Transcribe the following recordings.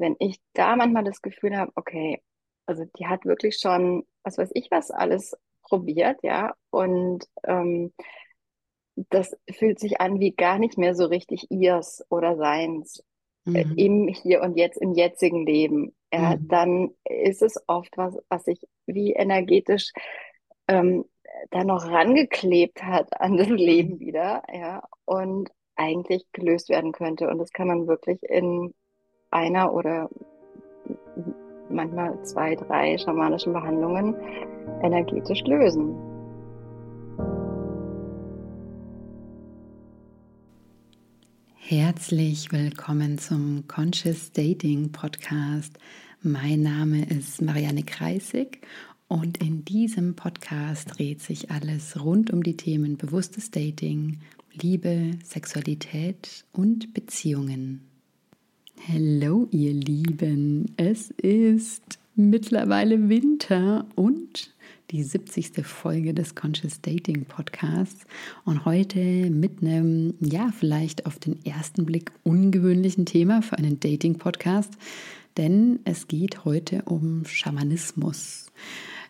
wenn ich da manchmal das Gefühl habe, okay, also die hat wirklich schon, was weiß ich, was alles probiert, ja, und ähm, das fühlt sich an wie gar nicht mehr so richtig ihrs oder seins äh, Mhm. im Hier und Jetzt, im jetzigen Leben. Ja, Mhm. dann ist es oft was, was sich wie energetisch ähm, da noch rangeklebt hat an das Mhm. Leben wieder, ja, und eigentlich gelöst werden könnte. Und das kann man wirklich in einer oder manchmal zwei, drei schamanischen Behandlungen energetisch lösen. Herzlich willkommen zum Conscious Dating Podcast. Mein Name ist Marianne Kreisig und in diesem Podcast dreht sich alles rund um die Themen bewusstes Dating, Liebe, Sexualität und Beziehungen. Hallo ihr Lieben, es ist mittlerweile Winter und die 70. Folge des Conscious Dating Podcasts und heute mit einem, ja, vielleicht auf den ersten Blick ungewöhnlichen Thema für einen Dating Podcast, denn es geht heute um Schamanismus.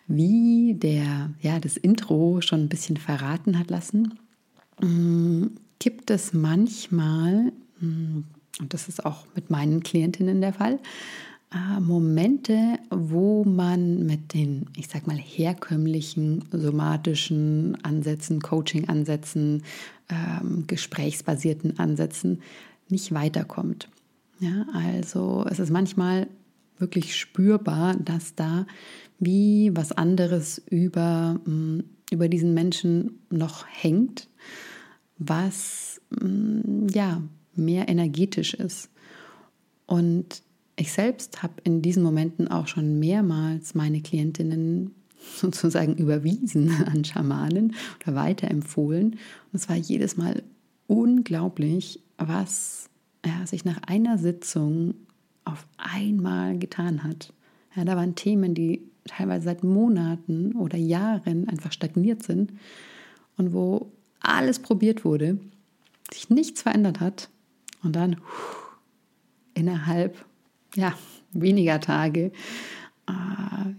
Wie der, ja, das Intro schon ein bisschen verraten hat lassen, gibt es manchmal, und das ist auch mit meinen Klientinnen der Fall, Momente, wo man mit den, ich sag mal, herkömmlichen somatischen Ansätzen, Coaching-Ansätzen, ähm, gesprächsbasierten Ansätzen nicht weiterkommt. Ja, also es ist manchmal wirklich spürbar, dass da wie was anderes über, über diesen Menschen noch hängt, was ja mehr energetisch ist. Und ich selbst habe in diesen Momenten auch schon mehrmals meine Klientinnen sozusagen überwiesen an Schamanen oder weiterempfohlen. Und es war jedes Mal unglaublich, was ja, sich nach einer Sitzung auf einmal getan hat. Ja, da waren Themen, die teilweise seit Monaten oder Jahren einfach stagniert sind und wo alles probiert wurde, sich nichts verändert hat und dann innerhalb ja, weniger Tage äh,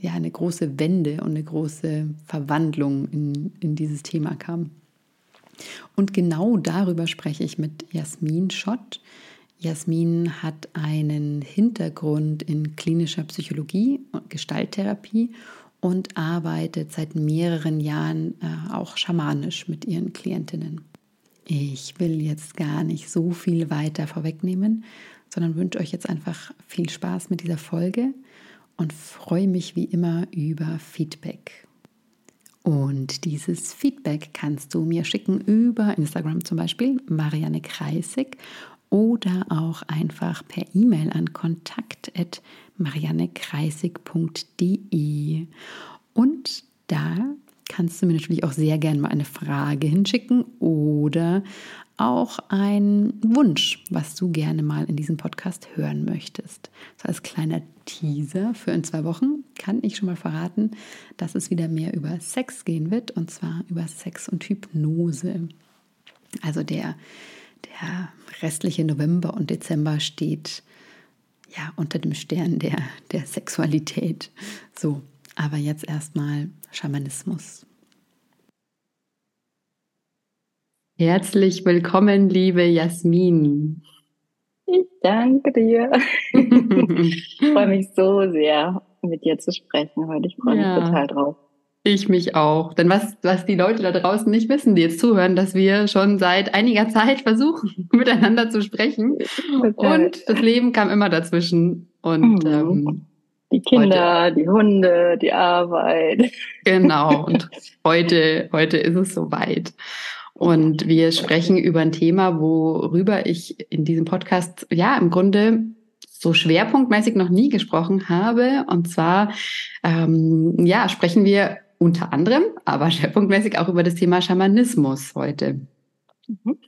ja, eine große Wende und eine große Verwandlung in, in dieses Thema kam. Und genau darüber spreche ich mit Jasmin Schott. Jasmin hat einen Hintergrund in klinischer Psychologie und Gestalttherapie und arbeitet seit mehreren Jahren äh, auch schamanisch mit ihren Klientinnen. Ich will jetzt gar nicht so viel weiter vorwegnehmen, sondern wünsche euch jetzt einfach viel Spaß mit dieser Folge und freue mich wie immer über Feedback. Und dieses Feedback kannst du mir schicken über Instagram zum Beispiel, Marianne Kreisig, oder auch einfach per E-Mail an kontakt.mariannekreisig.de. Und da kannst du mir natürlich auch sehr gerne mal eine Frage hinschicken oder auch einen Wunsch, was du gerne mal in diesem Podcast hören möchtest. So als kleiner Teaser für in zwei Wochen kann ich schon mal verraten, dass es wieder mehr über Sex gehen wird und zwar über Sex und Hypnose. Also der, der restliche November und Dezember steht ja unter dem Stern der, der Sexualität. So, aber jetzt erstmal Schamanismus. Herzlich willkommen, liebe Jasmin. Ich danke dir. ich freue mich so sehr, mit dir zu sprechen heute. Ich freue ja, mich total drauf. Ich mich auch. Denn was, was die Leute da draußen nicht wissen, die jetzt zuhören, dass wir schon seit einiger Zeit versuchen, miteinander zu sprechen. Total. Und das Leben kam immer dazwischen. Und mhm. ähm, die Kinder, heute, die Hunde, die Arbeit. Genau. Und heute, heute ist es soweit. Und wir sprechen über ein Thema, worüber ich in diesem Podcast ja im Grunde so schwerpunktmäßig noch nie gesprochen habe. Und zwar ähm, ja sprechen wir unter anderem, aber schwerpunktmäßig auch über das Thema Schamanismus heute. Mhm.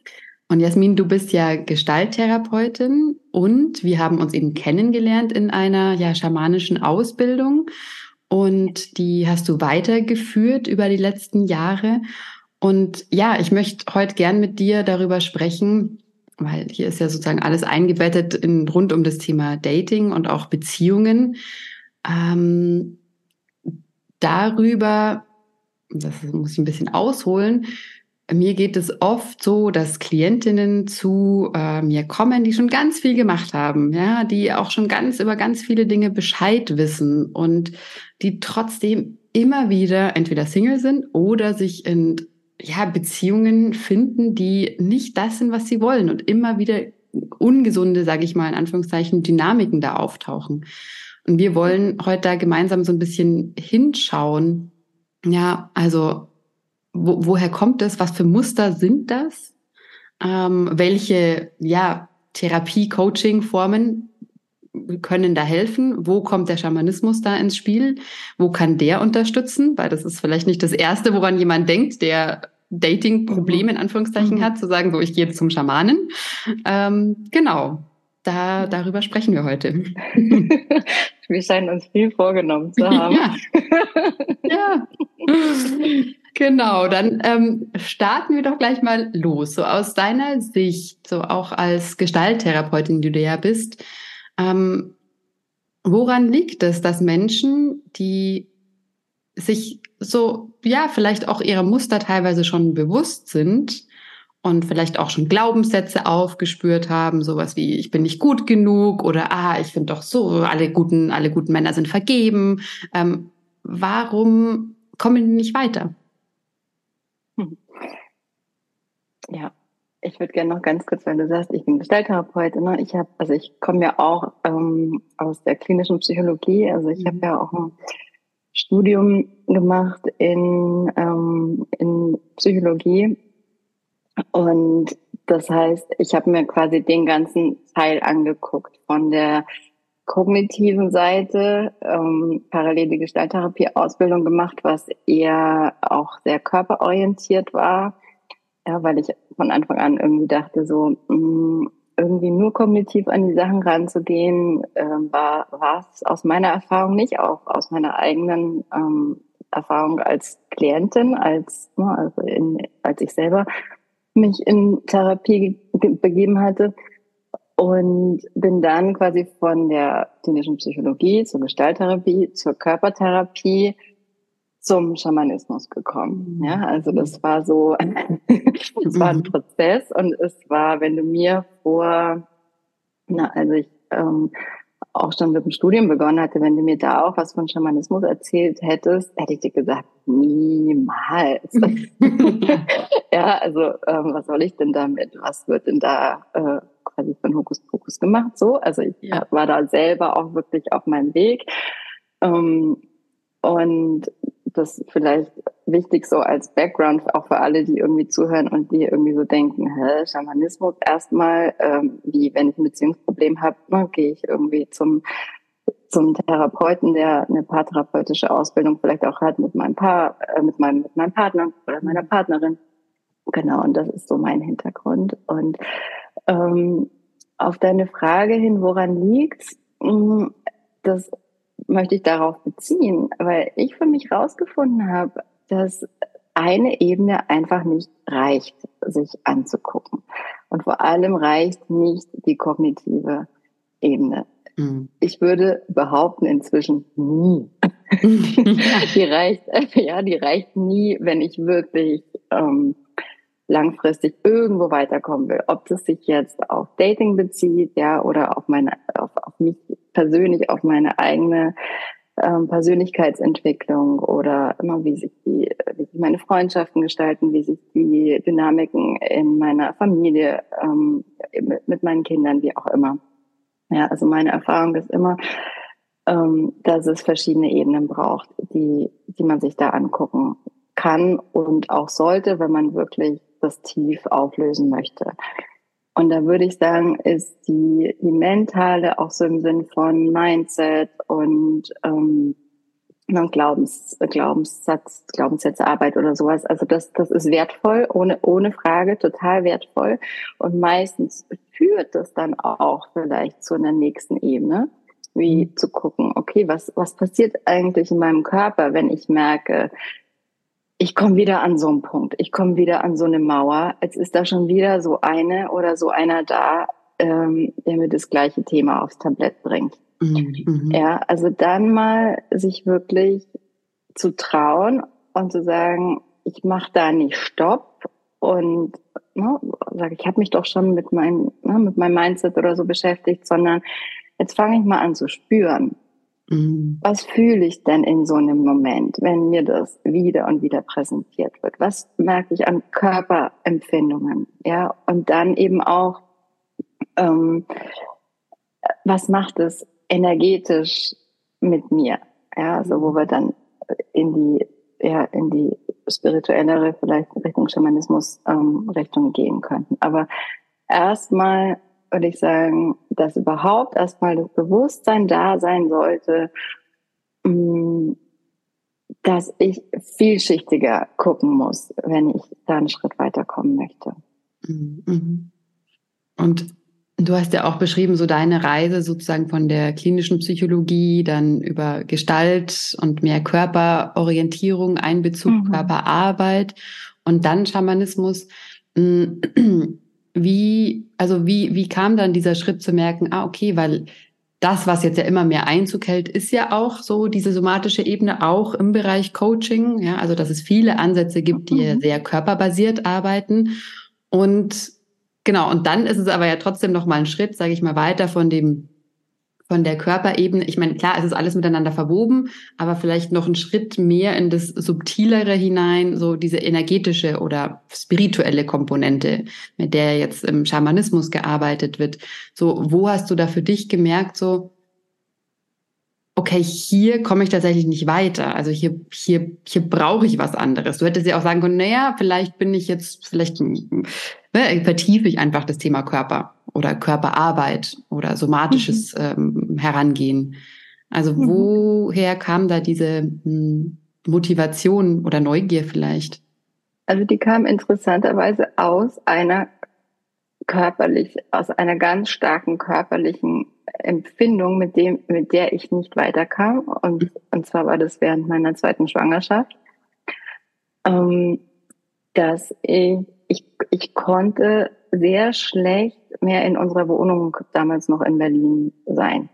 Und Jasmin, du bist ja Gestalttherapeutin und wir haben uns eben kennengelernt in einer ja schamanischen Ausbildung und die hast du weitergeführt über die letzten Jahre. Und ja, ich möchte heute gern mit dir darüber sprechen, weil hier ist ja sozusagen alles eingebettet in, rund um das Thema Dating und auch Beziehungen. Ähm, darüber, das muss ich ein bisschen ausholen, mir geht es oft so, dass Klientinnen zu äh, mir kommen, die schon ganz viel gemacht haben, ja, die auch schon ganz über ganz viele Dinge Bescheid wissen und die trotzdem immer wieder entweder Single sind oder sich in ja, Beziehungen finden, die nicht das sind, was sie wollen und immer wieder ungesunde, sage ich mal in Anführungszeichen, Dynamiken da auftauchen. Und wir wollen heute da gemeinsam so ein bisschen hinschauen. Ja, also wo, woher kommt es? Was für Muster sind das? Ähm, welche ja, Therapie, Coaching-Formen können da helfen? Wo kommt der Schamanismus da ins Spiel? Wo kann der unterstützen? Weil das ist vielleicht nicht das Erste, woran jemand denkt, der Dating-Probleme in Anführungszeichen mhm. hat, zu sagen, so ich gehe jetzt zum Schamanen. Ähm, genau, da, darüber sprechen wir heute. wir scheinen uns viel vorgenommen zu haben. Ja. ja. Genau, dann ähm, starten wir doch gleich mal los. So aus deiner Sicht, so auch als Gestalttherapeutin, die du ja bist, ähm, woran liegt es, dass Menschen, die sich so, ja, vielleicht auch ihrer Muster teilweise schon bewusst sind und vielleicht auch schon Glaubenssätze aufgespürt haben, sowas wie ich bin nicht gut genug oder ah, ich finde doch so, alle guten, alle guten Männer sind vergeben. Ähm, warum kommen die nicht weiter? Ja, ich würde gerne noch ganz kurz, weil du sagst, ich bin Gestalttherapeutin. Ne? Ich habe, also ich komme ja auch ähm, aus der klinischen Psychologie. Also ich mhm. habe ja auch ein Studium gemacht in, ähm, in Psychologie. Und das heißt, ich habe mir quasi den ganzen Teil angeguckt von der kognitiven Seite ähm, parallel die Gestalttherapie-Ausbildung gemacht, was eher auch sehr körperorientiert war. Ja, weil ich von Anfang an irgendwie dachte, so mh, mm, irgendwie nur kognitiv an die Sachen ranzugehen, äh, war es aus meiner Erfahrung nicht, auch aus meiner eigenen ähm, Erfahrung als Klientin, als ne, also in, als ich selber mich in Therapie begeben hatte. Und bin dann quasi von der klinischen Psychologie zur Gestalttherapie, zur Körpertherapie zum Schamanismus gekommen. Ja, also das war so, es war ein mhm. Prozess und es war, wenn du mir vor, na, also ich ähm, auch schon mit dem Studium begonnen hatte, wenn du mir da auch was von Schamanismus erzählt hättest, hätte ich dir gesagt, niemals. ja, also ähm, was soll ich denn damit? Was wird denn da äh, quasi von Hokuspokus gemacht? So, also ich ja. war da selber auch wirklich auf meinem Weg. Ähm, und das vielleicht wichtig so als Background auch für alle, die irgendwie zuhören und die irgendwie so denken, hä, Schamanismus erstmal, ähm, wie wenn ich ein Beziehungsproblem habe, ne, gehe ich irgendwie zum zum Therapeuten, der eine paartherapeutische Ausbildung vielleicht auch hat mit meinem Paar, äh, mit meinem mit meinem Partner oder meiner Partnerin. Genau, und das ist so mein Hintergrund. Und ähm, auf deine Frage hin, woran liegt's? Mm, das möchte ich darauf beziehen, weil ich für mich rausgefunden habe, dass eine Ebene einfach nicht reicht, sich anzugucken. Und vor allem reicht nicht die kognitive Ebene. Mhm. Ich würde behaupten, inzwischen nie. die reicht, ja, die reicht nie, wenn ich wirklich ähm, langfristig irgendwo weiterkommen will. Ob das sich jetzt auf Dating bezieht, ja, oder auf meine, auf, auf mich persönlich, auf meine eigene ähm, Persönlichkeitsentwicklung oder immer wie sich die, wie sich meine Freundschaften gestalten, wie sich die Dynamiken in meiner Familie, ähm, mit, mit meinen Kindern, wie auch immer. Ja, also meine Erfahrung ist immer, ähm, dass es verschiedene Ebenen braucht, die, die man sich da angucken kann und auch sollte, wenn man wirklich das tief auflösen möchte. Und da würde ich sagen, ist die, die mentale auch so im Sinn von Mindset und ähm, Glaubens, Glaubenssatz, Glaubenssätzearbeit oder sowas. Also das, das ist wertvoll, ohne, ohne Frage, total wertvoll. Und meistens führt das dann auch vielleicht zu einer nächsten Ebene, wie mhm. zu gucken, okay, was, was passiert eigentlich in meinem Körper, wenn ich merke, ich komme wieder an so einen Punkt, ich komme wieder an so eine Mauer. Jetzt ist da schon wieder so eine oder so einer da, ähm, der mir das gleiche Thema aufs Tablett bringt. Mhm. Ja, also dann mal sich wirklich zu trauen und zu sagen, ich mache da nicht Stopp und ne, sage, ich habe mich doch schon mit, mein, ne, mit meinem Mindset oder so beschäftigt, sondern jetzt fange ich mal an zu spüren. Mhm. Was fühle ich denn in so einem Moment, wenn mir das wieder und wieder präsentiert wird? Was merke ich an Körperempfindungen? Ja, und dann eben auch, ähm, was macht es energetisch mit mir? Ja, also wo wir dann in die, ja, in die spirituellere, vielleicht Richtung Schamanismus ähm, Richtung gehen könnten. Aber erstmal würde ich sagen, dass überhaupt erstmal das Bewusstsein da sein sollte, mm, dass ich vielschichtiger gucken muss, wenn ich da einen Schritt weiterkommen möchte. Mhm. Und Du hast ja auch beschrieben, so deine Reise sozusagen von der klinischen Psychologie, dann über Gestalt und mehr Körperorientierung, Einbezug, mhm. Körperarbeit und dann Schamanismus. Wie, also wie, wie kam dann dieser Schritt zu merken, ah, okay, weil das, was jetzt ja immer mehr Einzug hält, ist ja auch so diese somatische Ebene auch im Bereich Coaching, ja, also dass es viele Ansätze gibt, die mhm. sehr körperbasiert arbeiten und Genau, und dann ist es aber ja trotzdem noch mal ein Schritt, sage ich mal, weiter von dem von der Körperebene. Ich meine, klar, es ist alles miteinander verwoben, aber vielleicht noch ein Schritt mehr in das subtilere hinein, so diese energetische oder spirituelle Komponente, mit der jetzt im Schamanismus gearbeitet wird. So, wo hast du da für dich gemerkt, so okay, hier komme ich tatsächlich nicht weiter. Also hier, hier, hier brauche ich was anderes. Du hättest ja auch sagen können, naja, vielleicht bin ich jetzt, vielleicht ne, vertiefe ich einfach das Thema Körper oder Körperarbeit oder somatisches mhm. ähm, Herangehen. Also mhm. woher kam da diese hm, Motivation oder Neugier vielleicht? Also die kam interessanterweise aus einer körperlich, aus einer ganz starken körperlichen Empfindung, mit dem, mit der ich nicht weiterkam. Und, und zwar war das während meiner zweiten Schwangerschaft, ähm, dass ich, ich, ich konnte sehr schlecht mehr in unserer Wohnung damals noch in Berlin sein.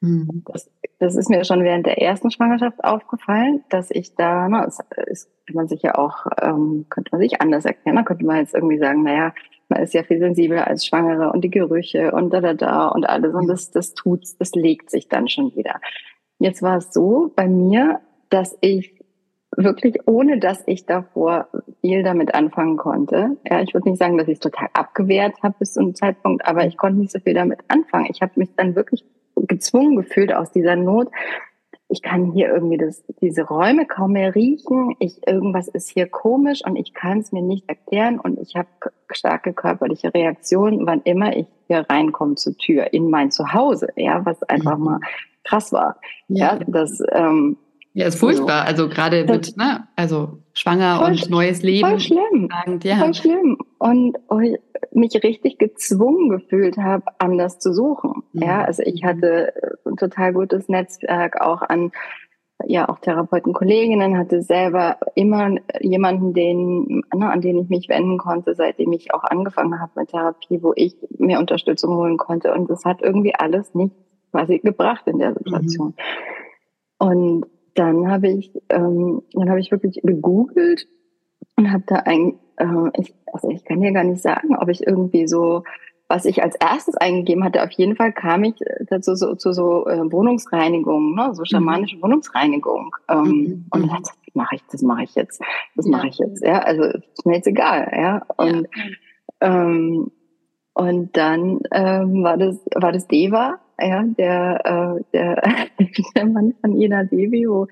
Mhm. Das, das ist mir schon während der ersten Schwangerschaft aufgefallen, dass ich da, na, das ist, kann man sich ja auch, ähm, könnte man sich anders erklären, da könnte man jetzt irgendwie sagen, naja, man ist ja viel sensibler als Schwangere und die Gerüche und da, da, da und alles. Und das, das tut's, das legt sich dann schon wieder. Jetzt war es so bei mir, dass ich wirklich, ohne dass ich davor viel damit anfangen konnte. Ja, ich würde nicht sagen, dass ich es total abgewehrt habe bis zu einem Zeitpunkt, aber ich konnte nicht so viel damit anfangen. Ich habe mich dann wirklich gezwungen gefühlt aus dieser Not, ich kann hier irgendwie das, diese Räume kaum mehr riechen. Ich, irgendwas ist hier komisch und ich kann es mir nicht erklären und ich habe starke körperliche Reaktionen, wann immer ich hier reinkomme zur Tür in mein Zuhause, ja, was einfach mhm. mal krass war. Ja, ja das ähm, ja, ist furchtbar. Also, also gerade mit, ne, also schwanger voll, und neues Leben. Voll schlimm. Sagend, ja. Voll schlimm. Und ich mich richtig gezwungen gefühlt habe, anders zu suchen. Mhm. Ja, also ich hatte ein total gutes Netzwerk auch an ja auch Therapeuten, Kolleginnen, hatte selber immer jemanden, den, ne, an den ich mich wenden konnte, seitdem ich auch angefangen habe mit Therapie, wo ich mir Unterstützung holen konnte. Und das hat irgendwie alles nicht quasi gebracht in der Situation. Mhm. Und dann habe ich, ähm, dann habe ich wirklich gegoogelt und habe da ein, äh, ich, also ich kann ja gar nicht sagen, ob ich irgendwie so, was ich als erstes eingegeben hatte, auf jeden Fall kam ich dazu so, zu so äh, Wohnungsreinigung, ne, so schamanische mhm. Wohnungsreinigung. Ähm, mhm. Und dachte, das mache ich, das mache ich jetzt, das mache ich jetzt, ja. Also ist mir jetzt egal, ja. Und ja. ähm, und dann ähm, war das war das Deva ja, der, äh, der, der Mann von Ina Devi, wo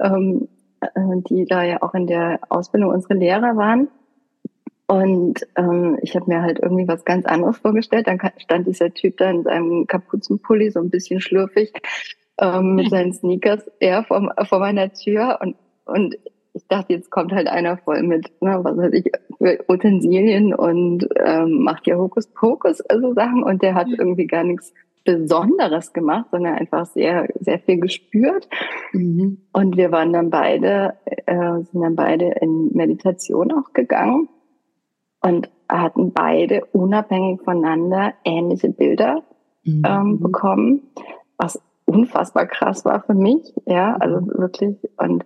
ähm, äh, die da ja auch in der Ausbildung unsere Lehrer waren. Und ähm, ich habe mir halt irgendwie was ganz anderes vorgestellt. Dann stand dieser Typ da in seinem Kapuzenpulli, so ein bisschen schlürfig, ähm, mit seinen Sneakers ja, vor, vor meiner Tür. Und, und ich dachte, jetzt kommt halt einer voll mit, ne, was weiß ich, Utensilien und ähm, macht ja Hokuspokus, also Sachen. Und der hat irgendwie gar nichts Besonderes gemacht, sondern einfach sehr, sehr viel gespürt. Mhm. Und wir waren dann beide, äh, sind dann beide in Meditation auch gegangen und hatten beide unabhängig voneinander ähnliche Bilder mhm. ähm, bekommen, was unfassbar krass war für mich, ja, also mhm. wirklich und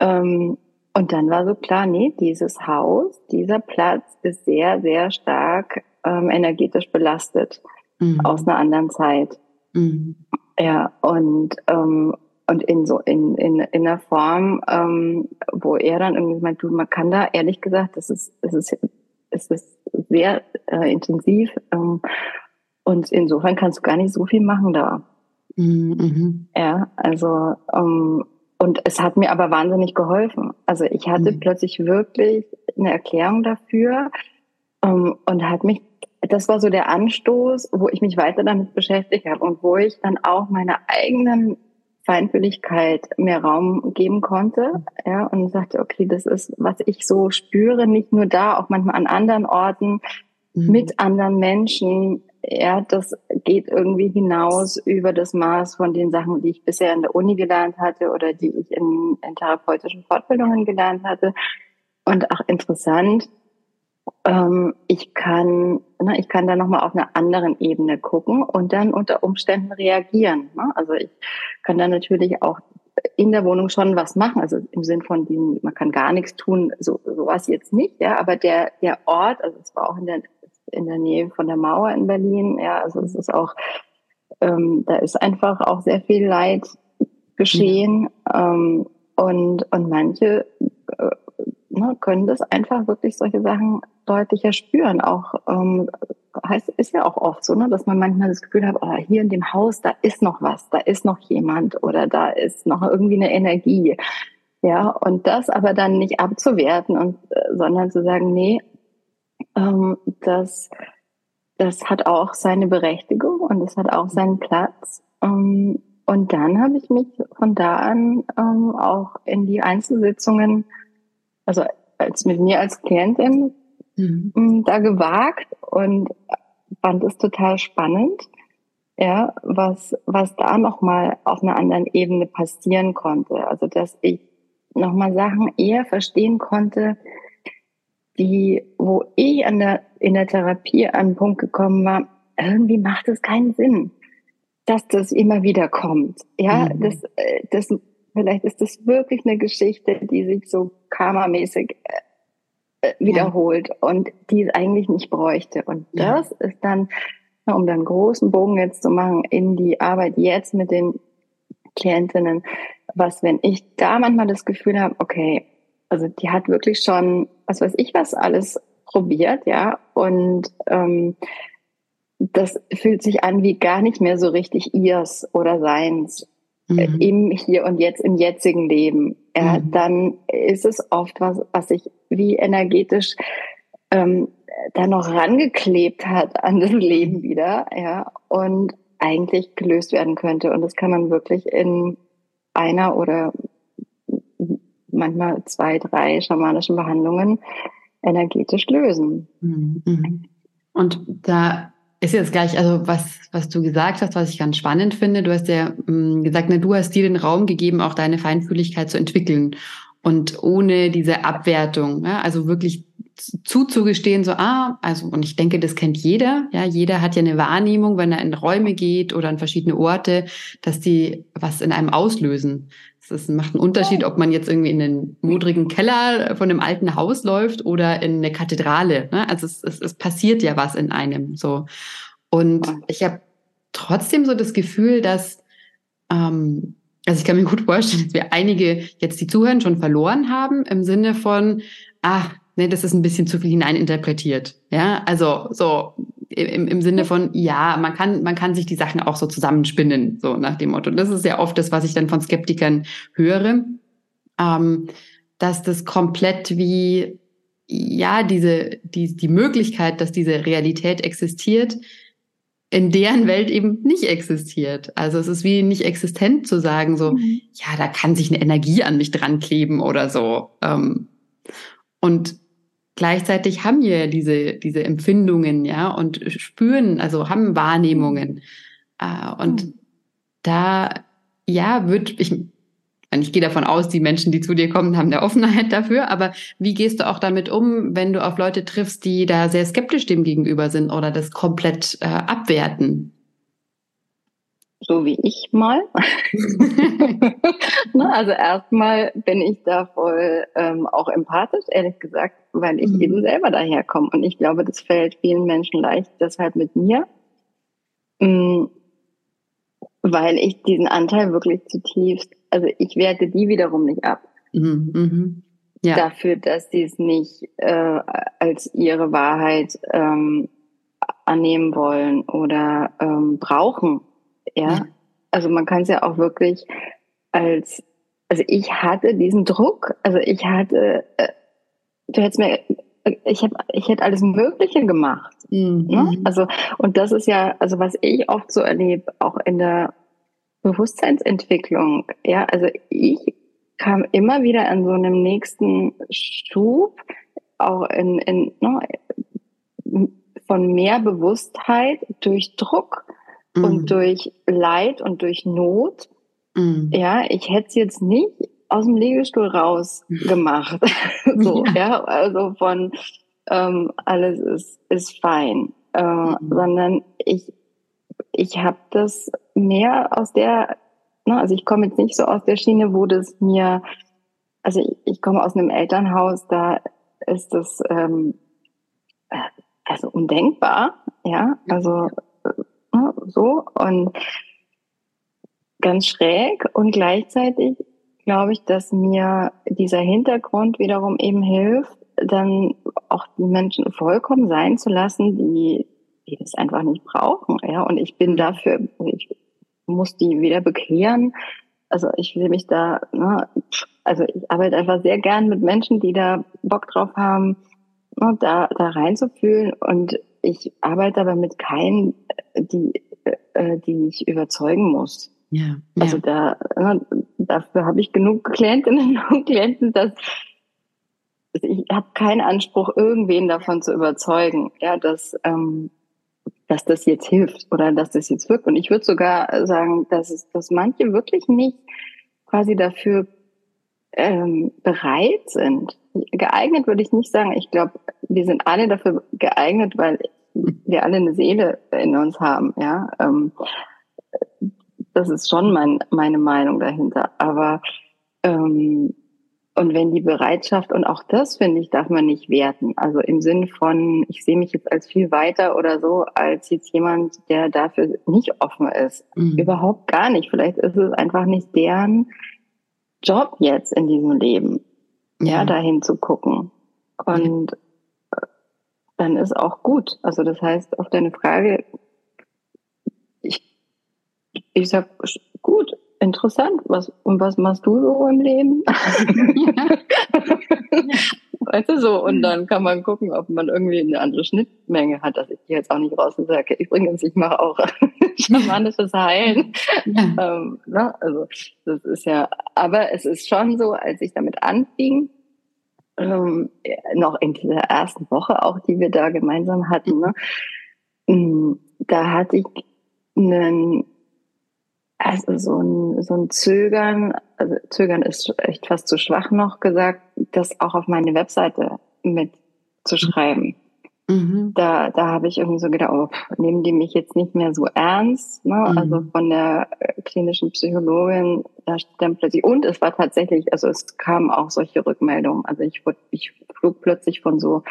ähm, und dann war so klar, nee, dieses Haus, dieser Platz ist sehr, sehr stark ähm, energetisch belastet mhm. aus einer anderen Zeit. Mhm. Ja, und, ähm, und in so in, in, in einer Form, ähm, wo er dann irgendwie meint, du, man kann da ehrlich gesagt, das ist, es ist, es ist sehr äh, intensiv. Ähm, und insofern kannst du gar nicht so viel machen da. Mhm. mhm. Ja, also ähm, und es hat mir aber wahnsinnig geholfen. Also ich hatte mhm. plötzlich wirklich eine Erklärung dafür ähm, und hat mich, das war so der Anstoß, wo ich mich weiter damit beschäftigt habe und wo ich dann auch meiner eigenen Feinfühligkeit mehr Raum geben konnte, ja, und sagte, okay, das ist, was ich so spüre, nicht nur da, auch manchmal an anderen Orten, mhm. mit anderen Menschen, ja, das geht irgendwie hinaus über das Maß von den Sachen, die ich bisher in der Uni gelernt hatte oder die ich in, in therapeutischen Fortbildungen gelernt hatte. Und auch interessant, ähm, ich kann, ne, ich kann da nochmal auf einer anderen Ebene gucken und dann unter Umständen reagieren. Ne? Also ich kann da natürlich auch in der Wohnung schon was machen, also im Sinn von, man kann gar nichts tun, so sowas jetzt nicht, ja, aber der der Ort, also es war auch in der in der Nähe von der Mauer in Berlin. Ja, also es ist auch, ähm, da ist einfach auch sehr viel Leid geschehen. Ja. Ähm, und, und manche ne, können das einfach wirklich solche Sachen deutlicher spüren. Auch ähm, heißt, ist ja auch oft so, ne, dass man manchmal das Gefühl hat, oh, hier in dem Haus, da ist noch was, da ist noch jemand oder da ist noch irgendwie eine Energie. Ja, und das aber dann nicht abzuwerten und, äh, sondern zu sagen, nee, ähm, das, das hat auch seine Berechtigung und es hat auch seinen Platz. Ähm, und dann habe ich mich von da an ähm, auch in die Einzelsitzungen, also als mit mir als Klientin, mhm. Ähm, da gewagt und fand es total spannend, ja, was, was da nochmal auf einer anderen Ebene passieren konnte. Also, dass ich nochmal Sachen eher verstehen konnte, die, wo ich an der, in der Therapie an einen Punkt gekommen war, irgendwie macht es keinen Sinn, dass das immer wieder kommt. Ja, mhm. das, äh, das, vielleicht ist das wirklich eine Geschichte, die sich so karmamäßig äh, wiederholt ja. und die es eigentlich nicht bräuchte. Und ja. das ist dann, um dann großen Bogen jetzt zu machen, in die Arbeit jetzt mit den Klientinnen, was, wenn ich da manchmal das Gefühl habe, okay, also die hat wirklich schon, was weiß ich was, alles probiert, ja. Und ähm, das fühlt sich an wie gar nicht mehr so richtig ihrs oder seins äh, mhm. im Hier und Jetzt, im jetzigen Leben. Ja, mhm. Dann ist es oft was, was sich wie energetisch ähm, da noch rangeklebt hat an das Leben mhm. wieder, ja, und eigentlich gelöst werden könnte. Und das kann man wirklich in einer oder manchmal zwei, drei schamanischen Behandlungen energetisch lösen. Mhm. Und da ist jetzt gleich, also was, was du gesagt hast, was ich ganz spannend finde, du hast ja mh, mm, gesagt, ne, du hast dir den Raum gegeben, auch deine Feinfühligkeit zu entwickeln. Und ohne diese Abwertung, ja, also wirklich zuzugestehen, so, ah, also, und ich denke, das kennt jeder, ja, jeder hat ja eine Wahrnehmung, wenn er in Räume geht oder an verschiedene Orte, dass die was in einem auslösen. Es macht einen Unterschied, ob man jetzt irgendwie in den modrigen Keller von einem alten Haus läuft oder in eine Kathedrale. Ne? Also es, es, es passiert ja was in einem so. Und ich habe trotzdem so das Gefühl, dass ähm, also ich kann mir gut vorstellen, dass wir einige jetzt die zuhören schon verloren haben im Sinne von, ah, nee, das ist ein bisschen zu viel hineininterpretiert. Ja, also so im, im Sinne von, ja, man kann, man kann sich die Sachen auch so zusammenspinnen, so nach dem Motto. Das ist ja oft das, was ich dann von Skeptikern höre, ähm, dass das komplett wie, ja, diese, die, die Möglichkeit, dass diese Realität existiert, in deren Welt eben nicht existiert. Also es ist wie nicht existent zu sagen, so, mhm. ja, da kann sich eine Energie an mich dran kleben oder so. Ähm, und gleichzeitig haben wir diese, diese Empfindungen, ja, und spüren, also haben Wahrnehmungen. Äh, und mhm. da, ja, wird, ich, ich gehe davon aus, die Menschen, die zu dir kommen, haben eine Offenheit dafür. Aber wie gehst du auch damit um, wenn du auf Leute triffst, die da sehr skeptisch dem gegenüber sind oder das komplett äh, abwerten? So wie ich mal. also erstmal bin ich da voll ähm, auch empathisch, ehrlich gesagt, weil ich mhm. eben selber daherkomme. Und ich glaube, das fällt vielen Menschen leicht, deshalb mit mir. Mhm weil ich diesen Anteil wirklich zutiefst, also ich werte die wiederum nicht ab. Mhm, mhm. Ja. Dafür, dass sie es nicht äh, als ihre Wahrheit ähm, annehmen wollen oder ähm, brauchen. Ja? Also man kann es ja auch wirklich als, also ich hatte diesen Druck, also ich hatte, äh, du hättest mir ich habe ich hätte alles Mögliche gemacht. Mhm. Ne? Also und das ist ja, also was ich oft so erlebe, auch in der Bewusstseinsentwicklung. Ja, also ich kam immer wieder an so einem nächsten Schub, auch in, in ne, von mehr Bewusstheit durch Druck mhm. und durch Leid und durch Not. Mhm. Ja, ich hätte es jetzt nicht aus dem Liegestuhl raus gemacht. so, ja. ja. also von ähm, alles ist, ist fein. Äh, mhm. Sondern ich, ich habe das mehr aus der, ne, also ich komme jetzt nicht so aus der Schiene, wo das mir, also ich, ich komme aus einem Elternhaus, da ist das ähm, äh, also undenkbar, ja, also äh, so und ganz schräg und gleichzeitig glaube ich, dass mir dieser Hintergrund wiederum eben hilft, dann auch die Menschen vollkommen sein zu lassen, die, die das einfach nicht brauchen. Ja, und ich bin dafür, ich muss die wieder bekehren. Also ich will mich da, ne, also ich arbeite einfach sehr gern mit Menschen, die da Bock drauf haben, ne, da, da reinzufühlen. Und ich arbeite aber mit keinen, die, äh, die ich überzeugen muss. Ja, also ja. da, ne, dafür habe ich genug Klientinnen und Klienten, dass ich habe keinen Anspruch, irgendwen davon zu überzeugen, ja, dass, ähm, dass das jetzt hilft oder dass das jetzt wirkt. Und ich würde sogar sagen, dass es, dass manche wirklich nicht quasi dafür ähm, bereit sind. Geeignet würde ich nicht sagen. Ich glaube, wir sind alle dafür geeignet, weil wir alle eine Seele in uns haben, ja. Ähm, das ist schon mein, meine Meinung dahinter. Aber ähm, und wenn die Bereitschaft, und auch das finde ich, darf man nicht werten. Also im Sinn von, ich sehe mich jetzt als viel weiter oder so, als jetzt jemand, der dafür nicht offen ist. Mhm. Überhaupt gar nicht. Vielleicht ist es einfach nicht deren Job jetzt in diesem Leben, ja, ja dahin zu gucken. Und. Dann ist auch gut. Also das heißt, auf deine Frage, ich, ich sag gut, interessant. Was, und was machst du so im Leben? weißt du so? Und dann kann man gucken, ob man irgendwie eine andere Schnittmenge hat, dass ich hier jetzt auch nicht raus und sage, übrigens, ich mache auch schamanisches Heilen. Ja. Ähm, ne? Also, das ist ja, aber es ist schon so, als ich damit anfing, ähm, noch in dieser ersten Woche auch, die wir da gemeinsam hatten, ne? Mm, da hatte ich einen also so ein, so ein Zögern, also Zögern ist echt fast zu schwach noch gesagt, das auch auf meine Webseite mitzuschreiben. Mhm. Da, da habe ich irgendwie so gedacht, oh, nehmen die mich jetzt nicht mehr so ernst. Ne? Mhm. Also von der äh, klinischen Psychologin, da stand plötzlich, und es war tatsächlich, also es kamen auch solche Rückmeldungen. Also ich, wurde, ich flog plötzlich von so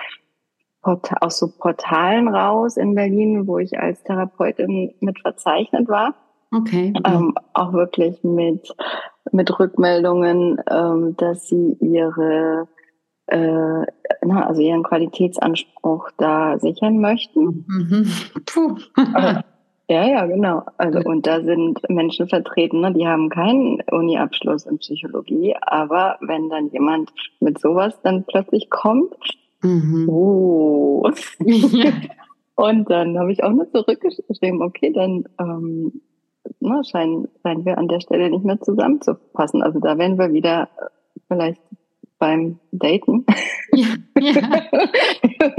aus so Portalen raus in Berlin, wo ich als Therapeutin mit verzeichnet war. Okay. Ähm, auch wirklich mit, mit Rückmeldungen, ähm, dass sie ihre, äh, na, also ihren Qualitätsanspruch da sichern möchten. Mhm. Puh. Äh, ja, ja, genau. Also und da sind Menschen vertreten, ne, die haben keinen Uni-Abschluss in Psychologie, aber wenn dann jemand mit sowas dann plötzlich kommt, mhm. oh. und dann habe ich auch nur zurückgeschrieben, okay, dann ähm, ne, scheinen, scheinen wir an der Stelle nicht mehr zusammenzupassen. Also da werden wir wieder äh, vielleicht beim Daten. Ja, ja.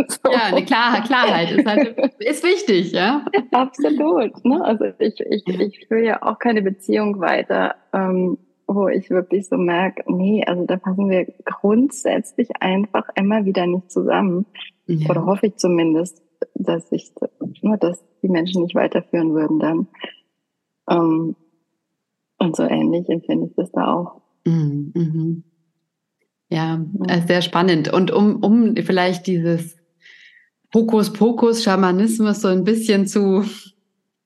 so. ja eine Klar Klarheit ist, halt, ist wichtig, ja. Absolut. Ne? Also ich, ich, ich führe ja auch keine Beziehung weiter, ähm, wo ich wirklich so merke, nee, also da passen wir grundsätzlich einfach immer wieder nicht zusammen. Ja. Oder hoffe ich zumindest, dass ich, nur dass die Menschen nicht weiterführen würden dann. Ähm, und so ähnlich empfinde ich das da auch. Mhm. Mhm. Ja, äh, sehr spannend. Und um, um vielleicht dieses Hokuspokus, Schamanismus so ein bisschen zu,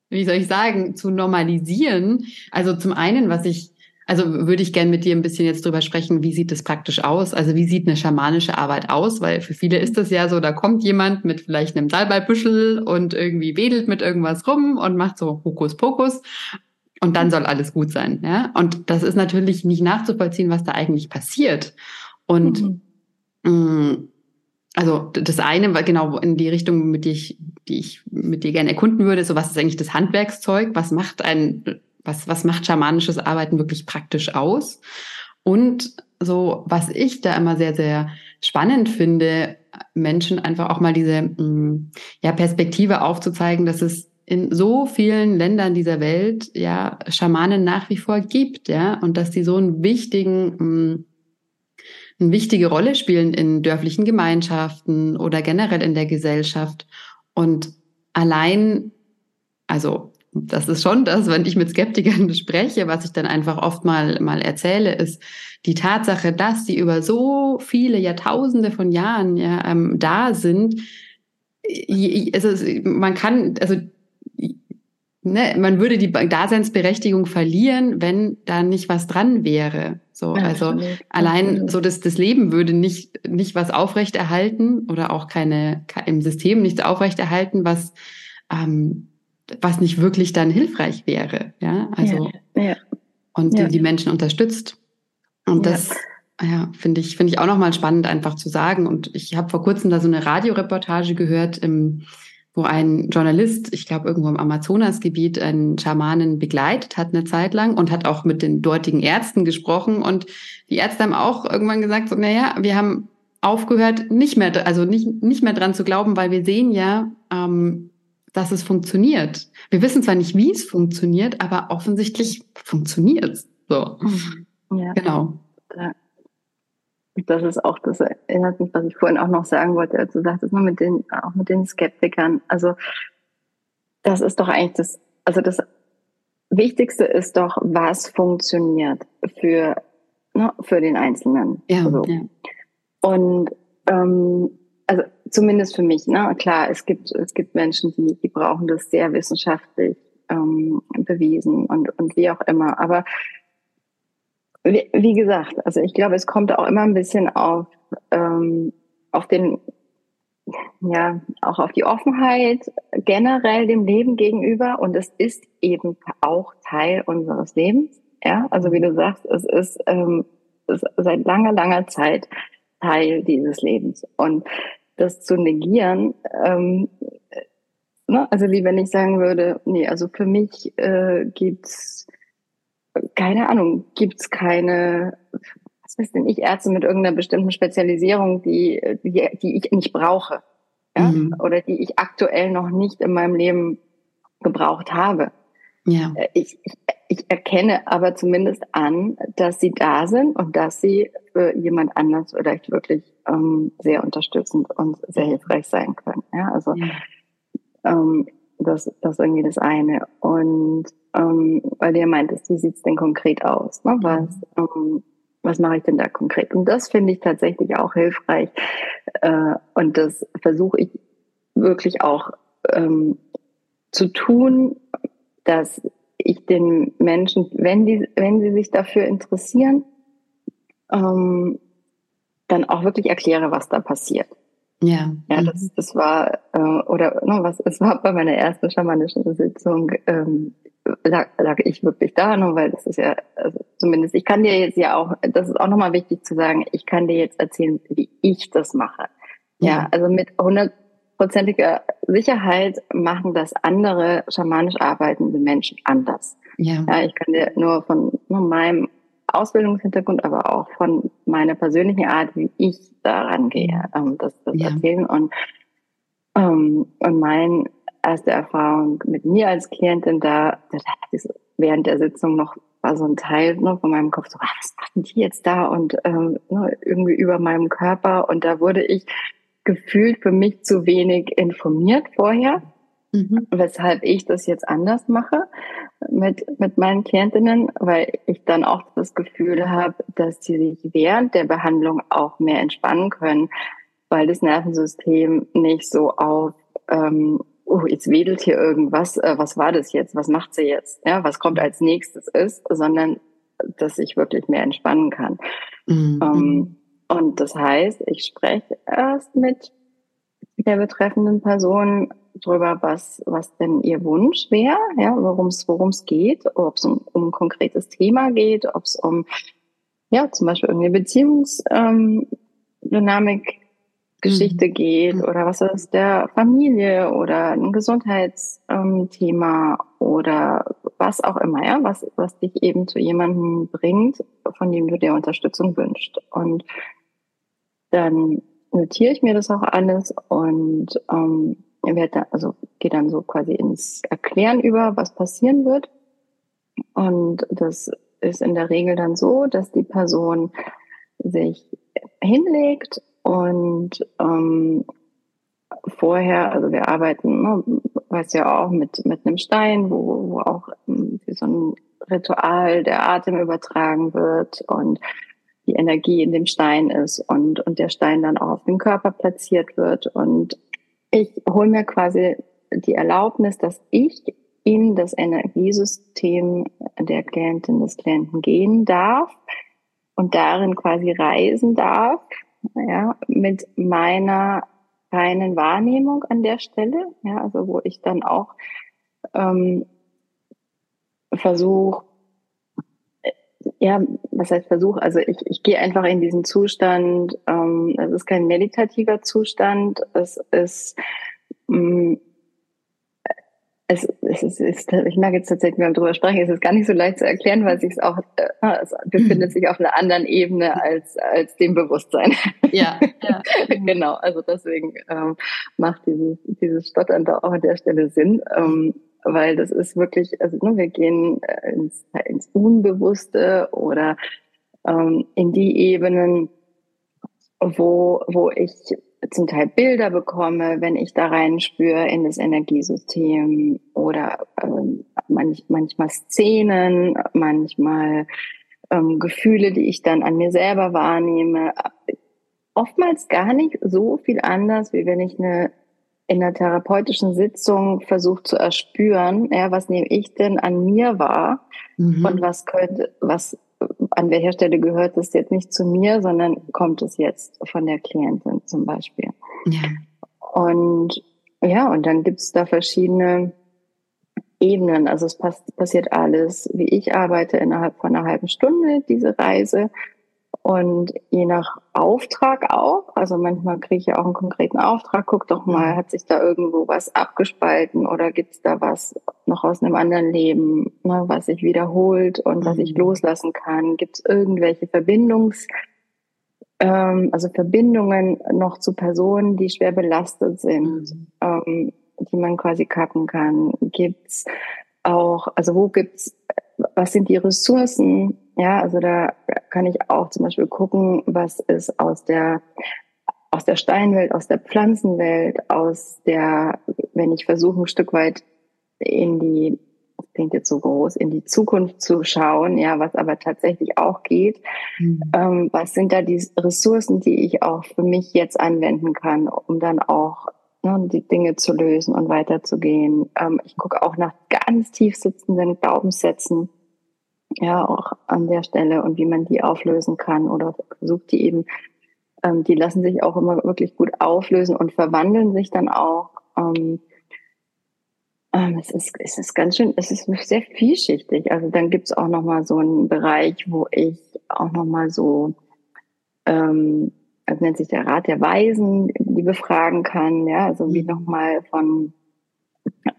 wie soll ich sagen, zu normalisieren. Also zum einen, was ich, also würde ich gerne mit dir ein bisschen jetzt drüber sprechen, wie sieht es praktisch aus? Also wie sieht eine schamanische Arbeit aus? Weil für viele ist das ja so, da kommt jemand mit vielleicht einem Salbeibüschel und irgendwie wedelt mit irgendwas rum und macht so Hokuspokus und dann soll alles gut sein. Ja? Und das ist natürlich nicht nachzuvollziehen, was da eigentlich passiert. Und mhm. mh, mm, also das eine war genau in die Richtung, mit die ich, die ich mit dir gerne erkunden würde, so was ist eigentlich das Handwerkszeug? Was macht ein, was, was macht schamanisches Arbeiten wirklich praktisch aus? Und so, was ich da immer sehr, sehr spannend finde, Menschen einfach auch mal diese mm, ja, Perspektive aufzuzeigen, dass es in so vielen Ländern dieser Welt ja Schamanen nach wie vor gibt, ja, und dass die so einen wichtigen mm, eine wichtige Rolle spielen in dörflichen Gemeinschaften oder generell in der Gesellschaft. Und allein, also das ist schon das, wenn ich mit Skeptikern spreche, was ich dann einfach oft mal, mal erzähle, ist die Tatsache, dass sie über so viele Jahrtausende von Jahren ja, ähm, da sind. Also man kann, also ne, man würde die Daseinsberechtigung verlieren, wenn da nicht was dran wäre. So, ja, also absolut. allein so dass das Leben würde nicht nicht was aufrechterhalten oder auch keine im System nichts aufrechterhalten, was ähm, was nicht wirklich dann hilfreich wäre. Ja, also ja, ja. und die, die Menschen unterstützt. Und das ja, finde ich finde ich auch nochmal spannend einfach zu sagen. Und ich habe vor kurzem da so eine Radioreportage gehört im wo ein Journalist, ich glaube irgendwo im Amazonasgebiet, einen Schamanen begleitet hat eine Zeit lang und hat auch mit den dortigen Ärzten gesprochen. Und die Ärzte haben auch irgendwann gesagt, so, naja, wir haben aufgehört, nicht mehr, also nicht, nicht mehr dran zu glauben, weil wir sehen ja, ähm, dass es funktioniert. Wir wissen zwar nicht, wie es funktioniert, aber offensichtlich funktioniert es. So. Ja. Genau. Das ist auch, das erinnert mich, was ich vorhin auch noch sagen wollte, als du sagtest, nur mit den, auch mit den Skeptikern. Also, das ist doch eigentlich das, also das Wichtigste ist doch, was funktioniert für, ne, für den Einzelnen. Ja, also, ja. Und, ähm, also zumindest für mich, ne, klar, es gibt, es gibt Menschen, die, die brauchen das sehr wissenschaftlich ähm, bewiesen und, und wie auch immer. Aber wie, wie gesagt, also ich glaube, es kommt auch immer ein bisschen auf, ähm, auf den, ja, auch auf die Offenheit generell dem Leben gegenüber. Und es ist eben auch Teil unseres Lebens. Ja, also wie du sagst, es ist, ähm, ist seit langer, langer Zeit Teil dieses Lebens. Und das zu negieren, ähm, ne, also wie wenn ich sagen würde, nee, also für mich äh, gibt's keine Ahnung, gibt's keine, was weiß denn ich, Ärzte mit irgendeiner bestimmten Spezialisierung, die, die, die ich nicht brauche. Ja? Mhm. Oder die ich aktuell noch nicht in meinem Leben gebraucht habe. Ja. Äh, ich, ich, ich erkenne aber zumindest an, dass sie da sind und dass sie für jemand anders vielleicht wirklich ähm, sehr unterstützend und sehr hilfreich sein können. Ja, also ja. Ähm, das, das ist irgendwie das eine. Und ähm, weil du ja meintest, wie sieht's denn konkret aus? Ne? Was, ähm, was mache ich denn da konkret? Und das finde ich tatsächlich auch hilfreich. Äh, und das versuche ich wirklich auch ähm, zu tun, dass ich den Menschen, wenn die, wenn sie sich dafür interessieren, ähm, dann auch wirklich erkläre, was da passiert. Ja. Ja, das, mhm. das war, äh, oder no, was, es war bei meiner ersten schamanischen Sitzung, ähm, lag, lag ich wirklich da, nur weil das ist ja, also zumindest, ich kann dir jetzt ja auch, das ist auch nochmal wichtig zu sagen, ich kann dir jetzt erzählen, wie ich das mache. Ja, ja also mit hundertprozentiger Sicherheit machen das andere schamanisch arbeitende Menschen anders. Ja. ja ich kann dir nur von nur meinem Ausbildungshintergrund, aber auch von meiner persönlichen Art, wie ich daran gehe, ähm, das, das ja. erzählen. Und, ähm, und meine erste Erfahrung mit mir als Klientin, da, da ist während der Sitzung noch war so ein Teil ne, von meinem Kopf so, ah, was machen die jetzt da und ähm, ne, irgendwie über meinem Körper und da wurde ich gefühlt für mich zu wenig informiert vorher, mhm. weshalb ich das jetzt anders mache mit, mit meinen Klientinnen, weil ich dann auch das Gefühl habe, dass sie sich während der Behandlung auch mehr entspannen können, weil das Nervensystem nicht so auf ähm, oh, jetzt wedelt hier irgendwas, äh, was war das jetzt, was macht sie jetzt, ja, was kommt als nächstes ist, sondern dass ich wirklich mehr entspannen kann. Mhm. Ähm, und das heißt, ich spreche erst mit der betreffenden Person darüber, was, was denn ihr Wunsch wäre, ja, worum es worum es geht, ob es um, um ein konkretes Thema geht, ob es um ja zum Beispiel irgendeine Beziehungsdynamik ähm, Geschichte mhm. geht oder was ist der Familie oder ein Gesundheitsthema ähm, oder was auch immer, ja, was, was dich eben zu jemandem bringt, von dem du dir Unterstützung wünschst. Und dann notiere ich mir das auch alles und ähm, werde also gehe dann so quasi ins Erklären über, was passieren wird. Und das ist in der Regel dann so, dass die Person sich hinlegt und ähm, vorher, also wir arbeiten, ne, weiß ja auch, mit, mit einem Stein, wo, wo auch ähm, wie so ein Ritual der Atem übertragen wird und die Energie in dem Stein ist und, und der Stein dann auch auf dem Körper platziert wird. Und ich hole mir quasi die Erlaubnis, dass ich in das Energiesystem der Klientin, des Klienten gehen darf und darin quasi reisen darf ja, mit meiner reinen Wahrnehmung an der Stelle, ja, also wo ich dann auch ähm, versuche, äh, ja, was heißt Versuch? Also ich, ich gehe einfach in diesen Zustand, ähm, es ist kein meditativer Zustand, es ist mh, mm, es, es, ist, es ist, ich mag jetzt tatsächlich, wenn wir darüber sprechen, es ist gar nicht so leicht zu erklären, weil sich es auch, äh, es befindet sich auf einer anderen Ebene als, als dem Bewusstsein. Ja, ja. genau. Also deswegen ähm, macht dieses, dieses Stottern da auch an der Stelle Sinn. Ähm, weil das ist wirklich, also ne, wir gehen äh, ins, ins Unbewusste oder ähm, in die Ebenen, wo, wo ich zum Teil Bilder bekomme, wenn ich da reinspüre in das Energiesystem oder ähm, manch, manchmal Szenen, manchmal ähm, Gefühle, die ich dann an mir selber wahrnehme. Oftmals gar nicht so viel anders, wie wenn ich eine in einer therapeutischen Sitzung versuche zu erspüren, ja, was nehme ich denn an mir wahr mhm. und was könnte, was an welcher Stelle gehört es jetzt nicht zu mir, sondern kommt es jetzt von der Klientin zum Beispiel. Ja. Und ja, und dann gibt es da verschiedene Ebenen. Also es pass passiert alles, wie ich arbeite, innerhalb von einer halben Stunde, diese Reise. Und je nach Auftrag auch, also manchmal kriege ich ja auch einen konkreten Auftrag, guck doch mal, hat sich da irgendwo was abgespalten oder gibt's da was noch aus einem anderen Leben, ne, was sich wiederholt und was ich mhm. loslassen kann? Gibt's irgendwelche Verbindungs, ähm, also Verbindungen noch zu Personen, die schwer belastet sind, mhm. ähm, die man quasi kappen kann? Gibt's auch, also wo gibt's, was sind die Ressourcen, ja, also da kann ich auch zum Beispiel gucken, was ist aus der aus der Steinwelt, aus der Pflanzenwelt, aus der, wenn ich versuche, ein Stück weit in die, das klingt jetzt so groß, in die Zukunft zu schauen, ja, was aber tatsächlich auch geht. Mhm. Ähm, was sind da die Ressourcen, die ich auch für mich jetzt anwenden kann, um dann auch ne, die Dinge zu lösen und weiterzugehen. Ähm, ich gucke auch nach ganz tief sitzenden Glaubenssätzen, ja, auch an der Stelle und wie man die auflösen kann oder versucht die eben, ähm, die lassen sich auch immer wirklich gut auflösen und verwandeln sich dann auch. Ähm, ähm, es, ist, es ist ganz schön, es ist sehr vielschichtig. Also dann gibt's auch nochmal so einen Bereich, wo ich auch nochmal so, ähm, das nennt sich der Rat der Weisen, die befragen kann, ja, also wie mhm. nochmal von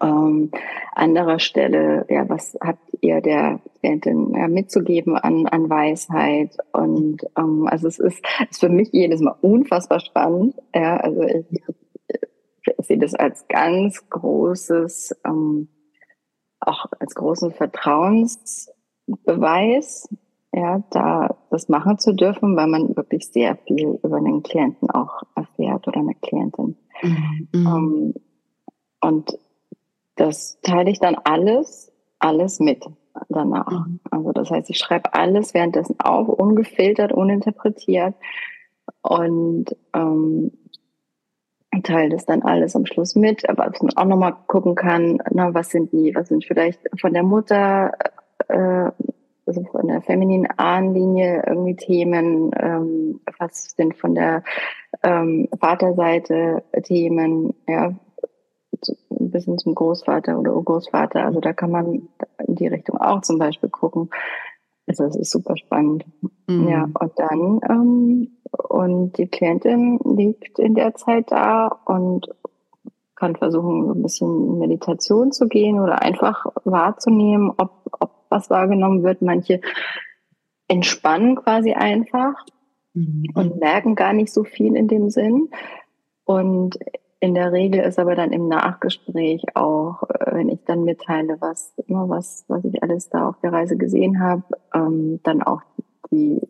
ähm, anderer Stelle, ja, was hat ihr der Klientin ja, mitzugeben an, an Weisheit. Und ähm, also es ist, ist für mich jedes Mal unfassbar spannend. Ja, also ich, ich sehe das als ganz großes, ähm, auch als großen Vertrauensbeweis, ja, da das machen zu dürfen, weil man wirklich sehr viel über den Klienten auch erfährt oder eine Klientin. Mhm. Ähm, und das teile ich dann alles, alles mit danach. Mhm. Also das heißt, ich schreibe alles währenddessen auf, ungefiltert, uninterpretiert und ähm, teile das dann alles am Schluss mit, aber dass man auch nochmal gucken kann, na, was sind die, was sind vielleicht von der Mutter, äh, also von der femininen Ahnenlinie irgendwie Themen, ähm, was sind von der ähm, Vaterseite Themen, ja, ein bisschen zum Großvater oder Urgroßvater. Also da kann man in die Richtung auch zum Beispiel gucken. Also das ist super spannend. Mhm. Ja, und dann, ähm, und die Klientin liegt in der Zeit da und kann versuchen, so ein bisschen in Meditation zu gehen oder einfach wahrzunehmen, ob, ob was wahrgenommen wird. Manche entspannen quasi einfach mhm. und merken gar nicht so viel in dem Sinn. Und in der Regel ist aber dann im Nachgespräch auch, äh, wenn ich dann mitteile, was, ne, was, was ich alles da auf der Reise gesehen habe, ähm, dann auch die,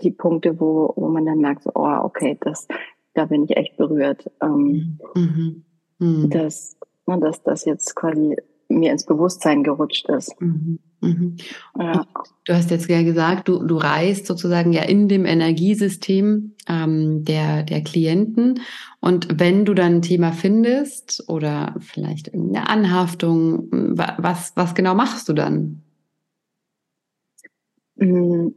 die Punkte, wo, wo man dann merkt, so, oh, okay, das, da bin ich echt berührt. Ähm, mhm. Mhm. Dass, ne, dass das jetzt quasi mir ins Bewusstsein gerutscht ist. Mhm. Mhm. Ja. Du hast jetzt ja gesagt, du, du reist sozusagen ja in dem Energiesystem ähm, der, der Klienten. Und wenn du dann ein Thema findest oder vielleicht eine Anhaftung, was, was genau machst du dann? Mhm.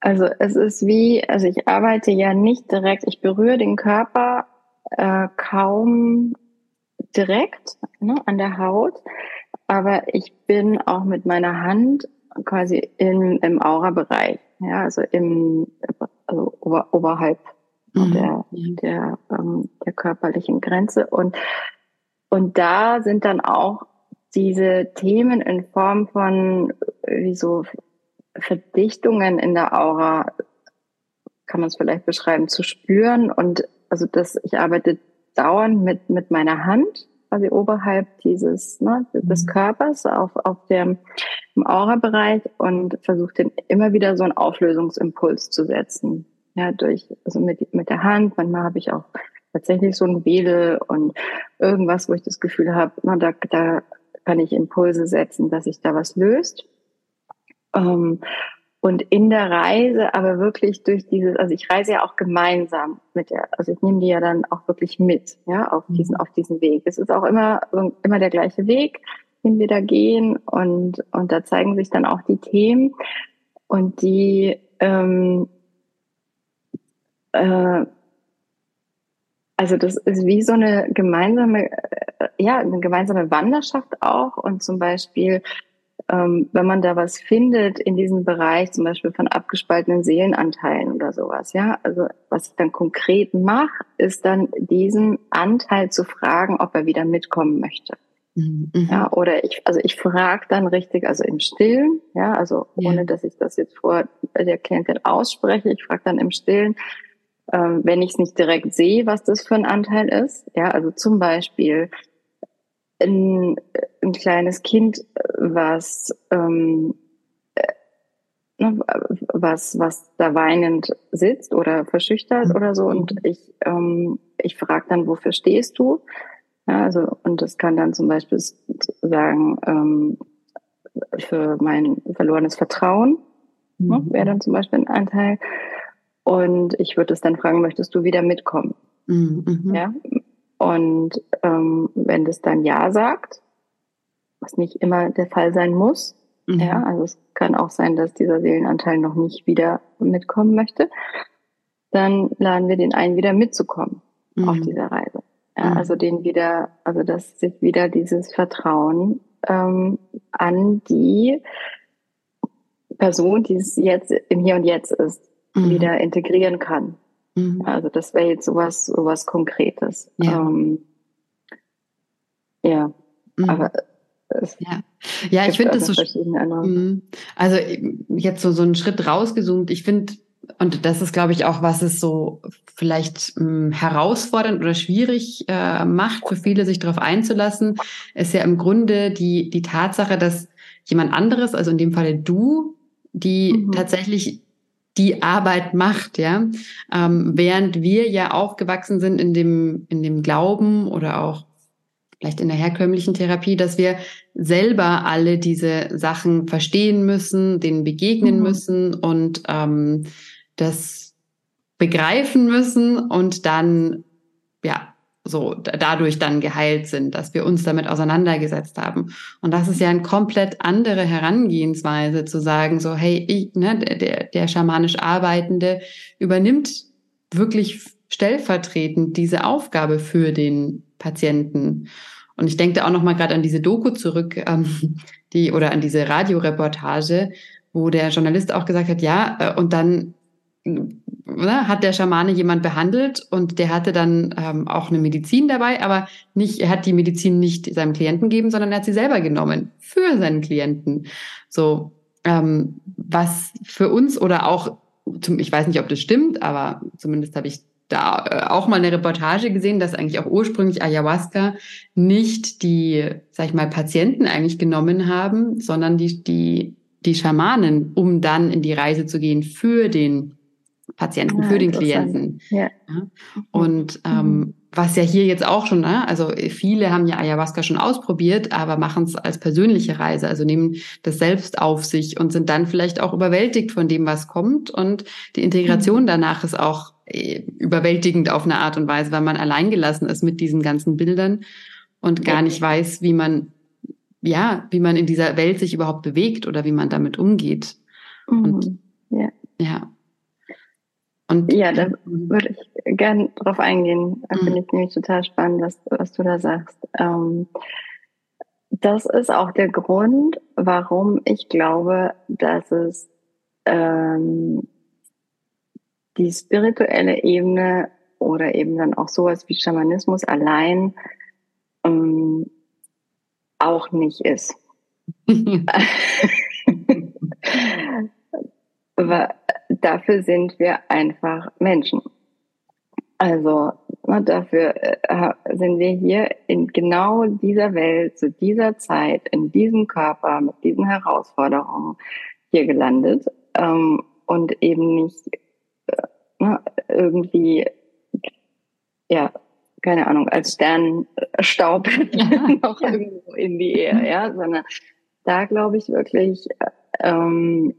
Also es ist wie, also ich arbeite ja nicht direkt, ich berühre den Körper äh, kaum direkt ne, an der Haut, aber ich bin auch mit meiner Hand quasi im, im Aura-Bereich, ja, also im also ober, oberhalb mhm. der, der, ähm, der körperlichen Grenze. Und, und da sind dann auch diese Themen in Form von wie so Verdichtungen in der Aura, kann man es vielleicht beschreiben, zu spüren. Und also das, ich arbeite dauernd mit, mit meiner Hand quasi oberhalb dieses ne, des mhm. Körpers auf auf dem im Aura-Bereich und versucht den immer wieder so einen Auflösungsimpuls zu setzen. Ja, durch also mit mit der Hand. Manchmal habe ich auch tatsächlich so ein Wedel und irgendwas, wo ich das Gefühl habe, na, da da kann ich Impulse setzen, dass sich da was löst. Ähm, und in der Reise aber wirklich durch dieses, also ich reise ja auch gemeinsam mit der, also ich nehme die ja dann auch wirklich mit, ja, auf diesen, mhm. auf diesen Weg. Es ist auch immer, immer der gleiche Weg, den wir da gehen und, und da zeigen sich dann auch die Themen und die, ähm, äh, also das ist wie so eine gemeinsame, äh, ja, eine gemeinsame Wanderschaft auch und zum Beispiel ähm, wenn man da was findet in diesem Bereich, zum Beispiel von abgespaltenen Seelenanteilen oder sowas, ja, also was ich dann konkret mache, ist dann diesen Anteil zu fragen, ob er wieder mitkommen möchte. Mhm. Ja, oder ich, also ich frage dann richtig, also im Stillen, ja, also ja. ohne dass ich das jetzt vor der Klientin ausspreche, ich frage dann im Stillen, ähm, wenn ich es nicht direkt sehe, was das für ein Anteil ist, ja, also zum Beispiel, ein, ein kleines Kind, was, ähm, äh, ne, was, was da weinend sitzt oder verschüchtert oder so. Und mhm. ich, ähm, ich frage dann, wofür stehst du? Ja, also, und das kann dann zum Beispiel sagen, ähm, für mein verlorenes Vertrauen, ne, mhm. wäre dann zum Beispiel ein Anteil. Und ich würde es dann fragen, möchtest du wieder mitkommen? Mhm. mhm. Ja, und ähm, wenn das dann Ja sagt, was nicht immer der Fall sein muss, mhm. ja, also es kann auch sein, dass dieser Seelenanteil noch nicht wieder mitkommen möchte, dann laden wir den ein, wieder mitzukommen mhm. auf dieser Reise. Ja, mhm. Also den wieder, also dass sich wieder dieses Vertrauen ähm, an die Person, die es jetzt im Hier und Jetzt ist, mhm. wieder integrieren kann. Mhm. Also das wäre jetzt sowas, sowas Konkretes. Ja, ähm, ja. Mhm. aber es ja. ja, ich finde das so. Mhm. Also jetzt so, so einen Schritt rausgezoomt. Ich finde, und das ist, glaube ich, auch, was es so vielleicht mh, hm, herausfordernd oder schwierig äh, macht für viele, sich darauf einzulassen, ist ja im Grunde die, die Tatsache, dass jemand anderes, also in dem Falle du, die mhm. tatsächlich die Arbeit macht, ja, ähm, während wir ja aufgewachsen sind in dem in dem Glauben oder auch vielleicht in der herkömmlichen Therapie, dass wir selber alle diese Sachen verstehen müssen, denen begegnen mhm. müssen und ähm, das begreifen müssen und dann ja so dadurch dann geheilt sind, dass wir uns damit auseinandergesetzt haben. Und das ist ja eine komplett andere Herangehensweise zu sagen, so, hey, ich, ne, der, der schamanisch Arbeitende übernimmt wirklich stellvertretend diese Aufgabe für den Patienten. Und ich denke da auch noch mal gerade an diese Doku zurück, ähm, die oder an diese Radioreportage, wo der Journalist auch gesagt hat, ja, äh, und dann ne, hat der Schamane jemand behandelt und der hatte dann ähm, auch eine Medizin dabei, aber nicht, er hat die Medizin nicht seinem Klienten gegeben, sondern er hat sie selber genommen für seinen Klienten. So, ähm, was für uns oder auch, zum, ich weiß nicht, ob das stimmt, aber zumindest habe ich da äh, auch mal eine Reportage gesehen, dass eigentlich auch ursprünglich Ayahuasca nicht die, sag ich mal, Patienten eigentlich genommen haben, sondern die, die, die Schamanen, um dann in die Reise zu gehen für den Patienten, ja, für den Klienten. Ja. ja. Und mhm. ähm, was ja hier jetzt auch schon, ne? also viele haben ja Ayahuasca schon ausprobiert, aber machen es als persönliche Reise, also nehmen das selbst auf sich und sind dann vielleicht auch überwältigt von dem, was kommt. Und die Integration mhm. danach ist auch äh, überwältigend auf eine Art und Weise, weil man alleingelassen ist mit diesen ganzen Bildern und gar nicht weiß, wie man, ja, wie man in dieser Welt sich überhaupt bewegt oder wie man damit umgeht. Mhm. Und ja. ja. Und ja, da würde ich gerne drauf eingehen. Da mhm. finde ich nämlich total spannend, was, was du da sagst. Ähm, das ist auch der Grund, warum ich glaube, dass es ähm, die spirituelle Ebene oder eben dann auch sowas wie Schamanismus allein ähm, auch nicht ist. Dafür sind wir einfach Menschen. Also na, dafür äh, sind wir hier in genau dieser Welt, zu dieser Zeit, in diesem Körper, mit diesen Herausforderungen hier gelandet ähm, und eben nicht äh, na, irgendwie, ja, keine Ahnung, als Sternstaub ja, noch ja. irgendwo in die Ehe, ja, sondern da glaube ich wirklich, ähm,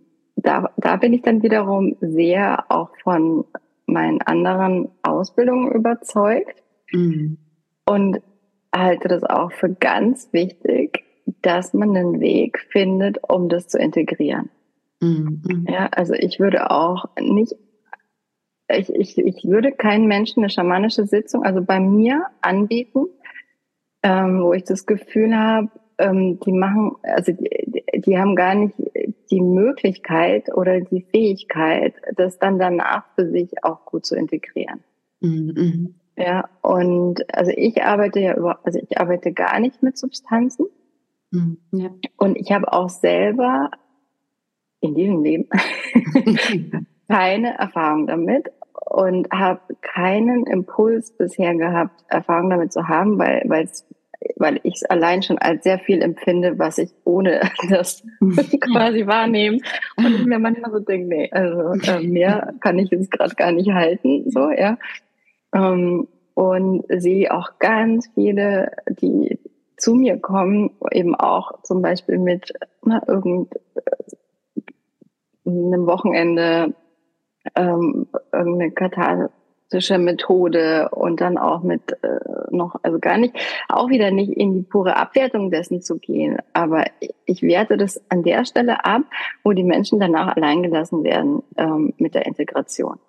da, da bin ich dann wiederum sehr auch von meinen anderen Ausbildungen überzeugt mhm. und halte das auch für ganz wichtig, dass man einen Weg findet, um das zu integrieren. Mhm. Ja, also ich würde auch nicht, ich, ich, ich würde keinen Menschen eine schamanische Sitzung, also bei mir anbieten, ähm, wo ich das Gefühl habe, ähm, die machen, also die, die haben gar nicht die Möglichkeit oder die Fähigkeit, das dann danach für sich auch gut zu integrieren. Mhm. Ja, und also ich arbeite ja über, also ich arbeite gar nicht mit Substanzen. Mhm. Ja. Und ich habe auch selber in diesem Leben keine Erfahrung damit und habe keinen Impuls bisher gehabt, Erfahrung damit zu haben, weil weil es weil ich es allein schon als sehr viel empfinde, was ich ohne das quasi wahrnehme. Und ich mir manchmal so denke, nee, also äh, mehr kann ich jetzt gerade gar nicht halten, so, ja. Ähm, und sehe auch ganz viele, die zu mir kommen, eben auch zum Beispiel mit na, irgendeinem Wochenende ähm, irgendeine Katharsis Methode und dann auch mit äh, noch, also gar nicht, auch wieder nicht in die pure Abwertung dessen zu gehen. Aber ich werte das an der Stelle ab, wo die Menschen danach alleingelassen werden ähm, mit der Integration.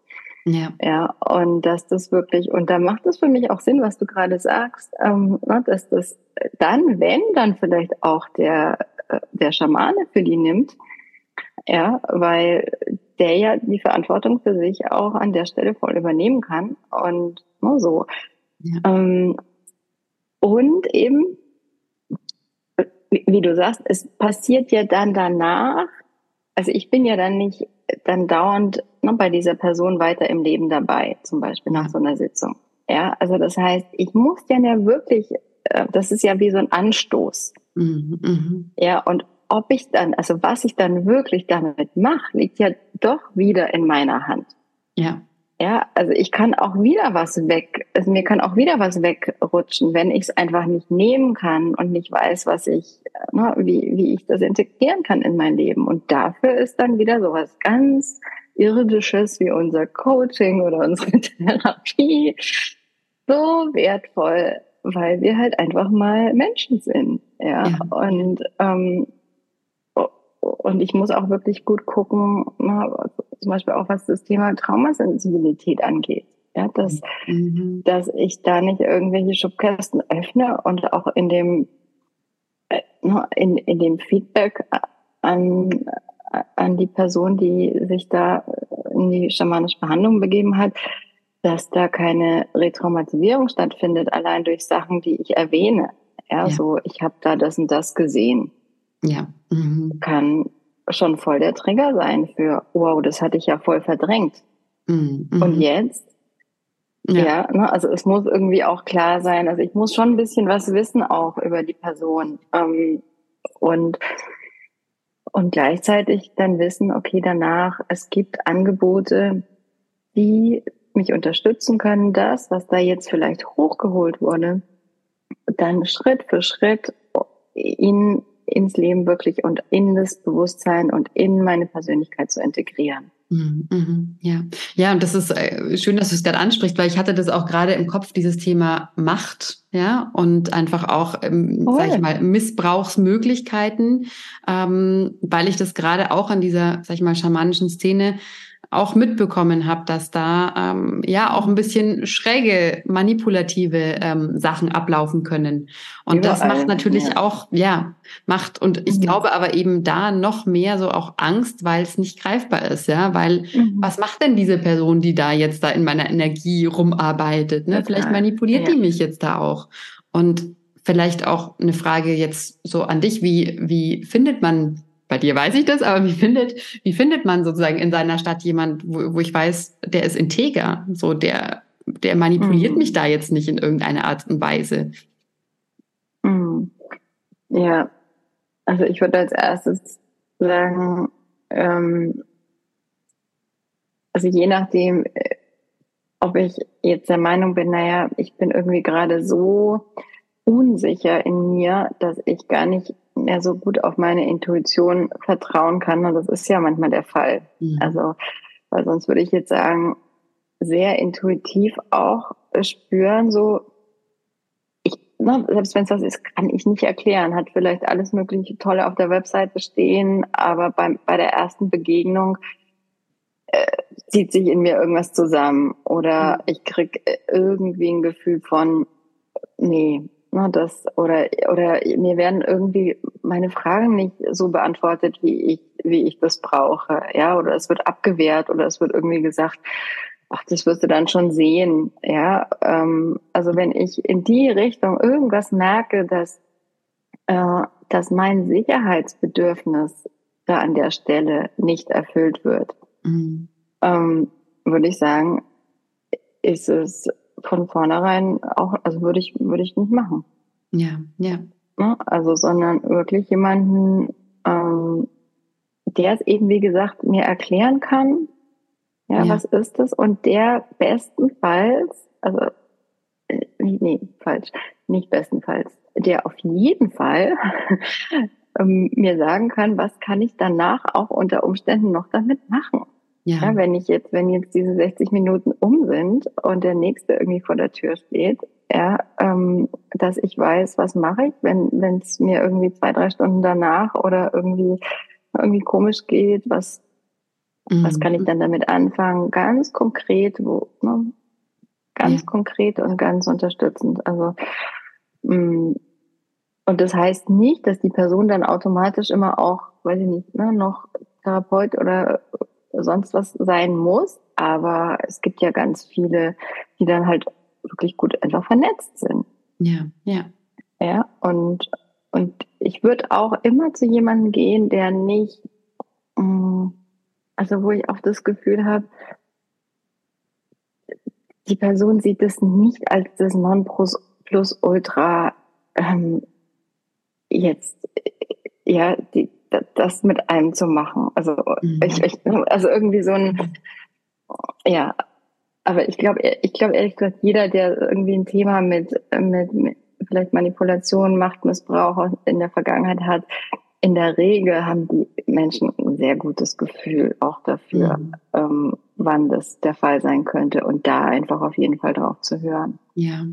Ja. ja, und dass das wirklich, und da macht es für mich auch Sinn, was du gerade sagst, ähm, ne, dass das dann, wenn dann vielleicht auch der, äh, der Schamane für die nimmt, ja, weil der ja die Verantwortung für sich auch an der Stelle voll übernehmen kann und nur so. Ja. Ähm, und eben wie, du sagst, es passiert ja dann danach, also ich bin ja dann nicht dann dauernd ne, bei dieser Person weiter im Leben dabei, zum Beispiel nach so einer Sitzung. Ja, also das heißt, ich muss ja wirklich, äh, das ist ja wie so ein Anstoß. Mhm, mhm. Ja, und ob ich dann, also was ich dann wirklich damit mache, liegt ja doch wieder in meiner Hand. Ja. Ja, also ich kann auch wieder was weg, also mir kann auch wieder was wegrutschen, wenn ich es einfach nicht nehmen kann und nicht weiß, was ich, ne, wie, wie ich das integrieren kann in mein Leben. Und dafür ist dann wieder sowas ganz Irdisches wie unser Coaching oder unsere Therapie so wertvoll, weil wir halt einfach mal Menschen sind. Ja, ja. und ähm, und ich muss auch wirklich gut gucken, na, zum Beispiel auch was das Thema Traumasensibilität angeht. Ja, dass, mhm. dass ich da nicht irgendwelche Schubkästen öffne und auch in dem, äh, in, in dem Feedback an, an die Person, die sich da in die schamanische Behandlung begeben hat, dass da keine Retraumatisierung stattfindet, allein durch Sachen, die ich erwähne. Ja, ja. so ich habe da das und das gesehen. Ja. Mhm. Kann schon voll der Trigger sein für, wow, das hatte ich ja voll verdrängt. Mhm. Und mhm. jetzt? Ja, ja ne, also es muss irgendwie auch klar sein, also ich muss schon ein bisschen was wissen auch über die Person. Ähm, und, und gleichzeitig dann wissen, okay, danach, es gibt Angebote, die mich unterstützen können, das, was da jetzt vielleicht hochgeholt wurde, dann Schritt für Schritt in ins Leben wirklich und in das Bewusstsein und in meine Persönlichkeit zu integrieren. Mhm, mhm, ja, ja, und das ist äh, schön, dass du es gerade ansprichst, weil ich hatte das auch gerade im Kopf, dieses Thema Macht, ja, und einfach auch, ähm, oh. sag ich mal, Missbrauchsmöglichkeiten, ähm, weil ich das gerade auch an dieser, sag ich mal, schamanischen Szene auch mitbekommen habe, dass da ähm, ja auch ein bisschen schräge, manipulative ähm, Sachen ablaufen können. Und Überall, das macht natürlich ja. auch, ja, macht, und ich mhm. glaube aber eben da noch mehr so auch Angst, weil es nicht greifbar ist, ja, weil mhm. was macht denn diese Person, die da jetzt da in meiner Energie rumarbeitet? Ne? Vielleicht manipuliert ja. die mich jetzt da auch. Und vielleicht auch eine Frage jetzt so an dich, wie, wie findet man bei dir weiß ich das, aber wie findet, wie findet man sozusagen in seiner Stadt jemand, wo, wo ich weiß, der ist integer, so der, der manipuliert mhm. mich da jetzt nicht in irgendeiner Art und Weise? Mhm. Ja, also ich würde als erstes sagen, ähm, also je nachdem, äh, ob ich jetzt der Meinung bin, naja, ich bin irgendwie gerade so unsicher in mir, dass ich gar nicht mehr so gut auf meine Intuition vertrauen kann. Und das ist ja manchmal der Fall. Mhm. Also, weil sonst würde ich jetzt sagen, sehr intuitiv auch spüren, so, ich, na, selbst wenn es das ist, kann ich nicht erklären, hat vielleicht alles mögliche Tolle auf der Webseite stehen, aber beim, bei der ersten Begegnung äh, zieht sich in mir irgendwas zusammen oder mhm. ich krieg irgendwie ein Gefühl von, nee, Ne, das, oder, oder mir werden irgendwie meine Fragen nicht so beantwortet, wie ich, wie ich das brauche. Ja, oder es wird abgewehrt oder es wird irgendwie gesagt, ach, das wirst du dann schon sehen. Ja, ähm, also wenn ich in die Richtung irgendwas merke, dass, äh, dass mein Sicherheitsbedürfnis da an der Stelle nicht erfüllt wird, mhm. ähm, würde ich sagen, ist es von vornherein auch, also würde ich, würde ich nicht machen. Ja, ja. Ne? Also, sondern wirklich jemanden, ähm, der es eben, wie gesagt, mir erklären kann, ja, ja. was ist das? Und der bestenfalls, also, äh, nee, falsch, nicht bestenfalls, der auf jeden Fall ähm, mir sagen kann, was kann ich danach auch unter Umständen noch damit machen. Ja. ja. wenn ich jetzt, wenn jetzt diese 60 Minuten um sind und der nächste irgendwie vor der Tür steht, ja, ähm, dass ich weiß, was mache ich, wenn wenn es mir irgendwie zwei, drei Stunden danach oder irgendwie irgendwie komisch geht, was mhm. was kann ich dann damit anfangen? Ganz konkret, wo, ne? ganz ja. konkret und ganz unterstützend. Also mh, mm, und das heißt nicht, dass die Person dann automatisch immer auch, weiß ich nicht, ne, noch Therapeut oder sonst was sein muss. Aber es gibt ja ganz viele, die dann halt wirklich gut einfach vernetzt sind. Ja, ja. Ja, und, und ich würde auch immer zu jemandem gehen, der nicht, mm, also wo ich auch das Gefühl habe, die Person sieht es nicht als das Nonplusultra ähm, jetzt ja die, das mit einem zu machen. Also mhm. ich, ich, also irgendwie so ein ja, aber ich glaube ich glaube ehrlich gesagt jeder der irgendwie ein Thema mit mit, mit vielleicht Manipulation, Machtmissbrauch in der Vergangenheit hat, in der Regel haben die Menschen ein sehr gutes Gefühl auch dafür, mhm. ähm, wann das der Fall sein könnte und da einfach auf jeden Fall drauf zu hören. Ja,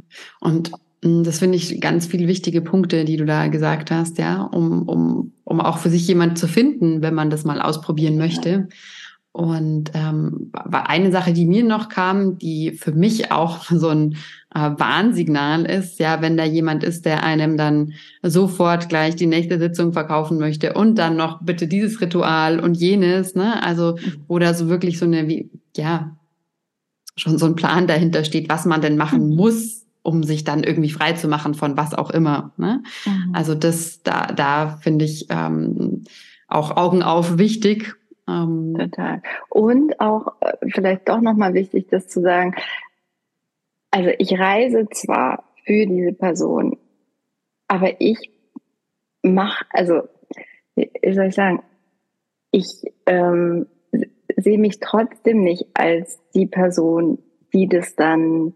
und das finde ich ganz viele wichtige Punkte, die du da gesagt hast, ja, um, um, um auch für sich jemand zu finden, wenn man das mal ausprobieren möchte. Und ähm, war eine Sache, die mir noch kam, die für mich auch so ein äh, Warnsignal ist, ja, wenn da jemand ist, der einem dann sofort gleich die nächste Sitzung verkaufen möchte und dann noch bitte dieses Ritual und jenes, ne? Also, wo da so wirklich so eine, wie, ja, schon so ein Plan dahinter steht, was man denn machen mhm. muss, um sich dann irgendwie frei zu machen von was auch immer. Ne? Mhm. Also das, da, da finde ich ähm, auch Augen auf wichtig ähm, Total. Und auch äh, vielleicht doch nochmal wichtig, das zu sagen. Also ich reise zwar für diese Person, aber ich mache, also wie soll ich sagen, ich ähm, sehe mich trotzdem nicht als die Person, die das dann,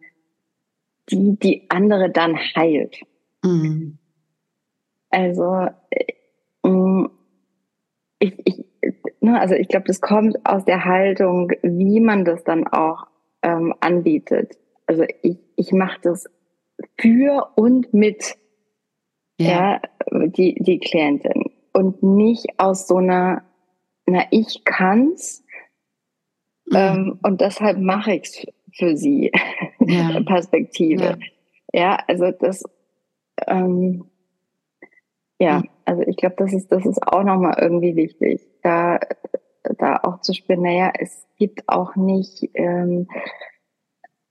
die die andere dann heilt. Mhm. Also äh, ich, ich, ne, also ich glaube, das kommt aus der Haltung, wie man das dann auch ähm, anbietet. Also ich, ich mache das für und mit ja. ja. die, die Klientin und nicht aus so einer, na, ich kann's mhm. ähm, und deshalb mache ich's für sie ja. Perspektive. Ja. ja, also das, ähm, ja, also ich glaube, das ist, das ist auch nochmal irgendwie wichtig, da, da auch zu spielen, naja, es gibt auch nicht, ähm,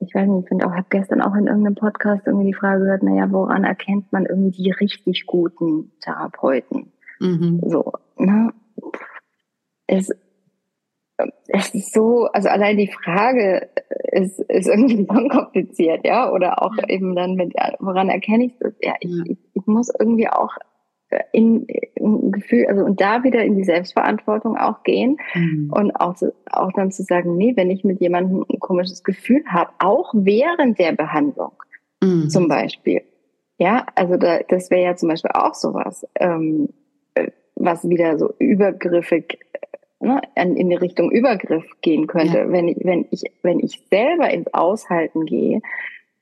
ich weiß nicht, ich finde auch, habe gestern auch in irgendeinem Podcast irgendwie die Frage gehört, naja, woran erkennt man irgendwie die richtig guten Therapeuten? Mhm. So, ne? Es, es ist so, also allein die Frage ist, ist irgendwie so kompliziert, ja, oder auch eben dann mit, woran erkenne ich das? Ja, ich, ich, ich muss irgendwie auch in, in Gefühl, also und da wieder in die Selbstverantwortung auch gehen mhm. und auch, auch dann zu sagen, nee, wenn ich mit jemandem ein komisches Gefühl habe, auch während der Behandlung mhm. zum Beispiel. Ja, also da, das wäre ja zum Beispiel auch sowas, ähm, was wieder so übergriffig ne, in die Richtung Übergriff gehen könnte, ja. wenn ich, wenn ich, wenn ich selber ins Aushalten gehe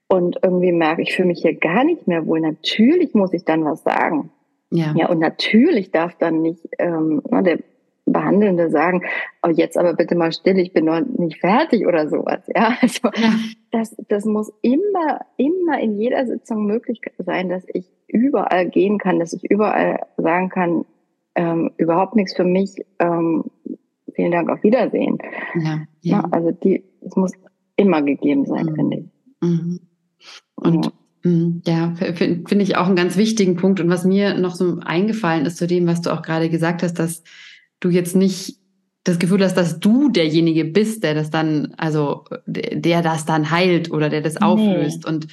und irgendwie merke, ich fühle mich hier gar nicht mehr wohl, natürlich muss ich dann was sagen. Ja. ja, und natürlich darf dann nicht ähm, ne, der Behandelnde sagen, oh, jetzt aber bitte mal still, ich bin noch nicht fertig oder sowas. Ja, also ja. Das, das muss immer, immer in jeder Sitzung möglich sein, dass ich überall gehen kann, dass ich überall sagen kann, ähm, überhaupt nichts für mich, ähm, vielen Dank, auf Wiedersehen. Ja, ja. ja also die, es muss immer gegeben sein, mhm. finde ich. Mhm. Und ja, finde find ich auch einen ganz wichtigen Punkt. Und was mir noch so eingefallen ist zu dem, was du auch gerade gesagt hast, dass du jetzt nicht das Gefühl hast, dass du derjenige bist, der das dann, also der das dann heilt oder der das auflöst. Nee. Und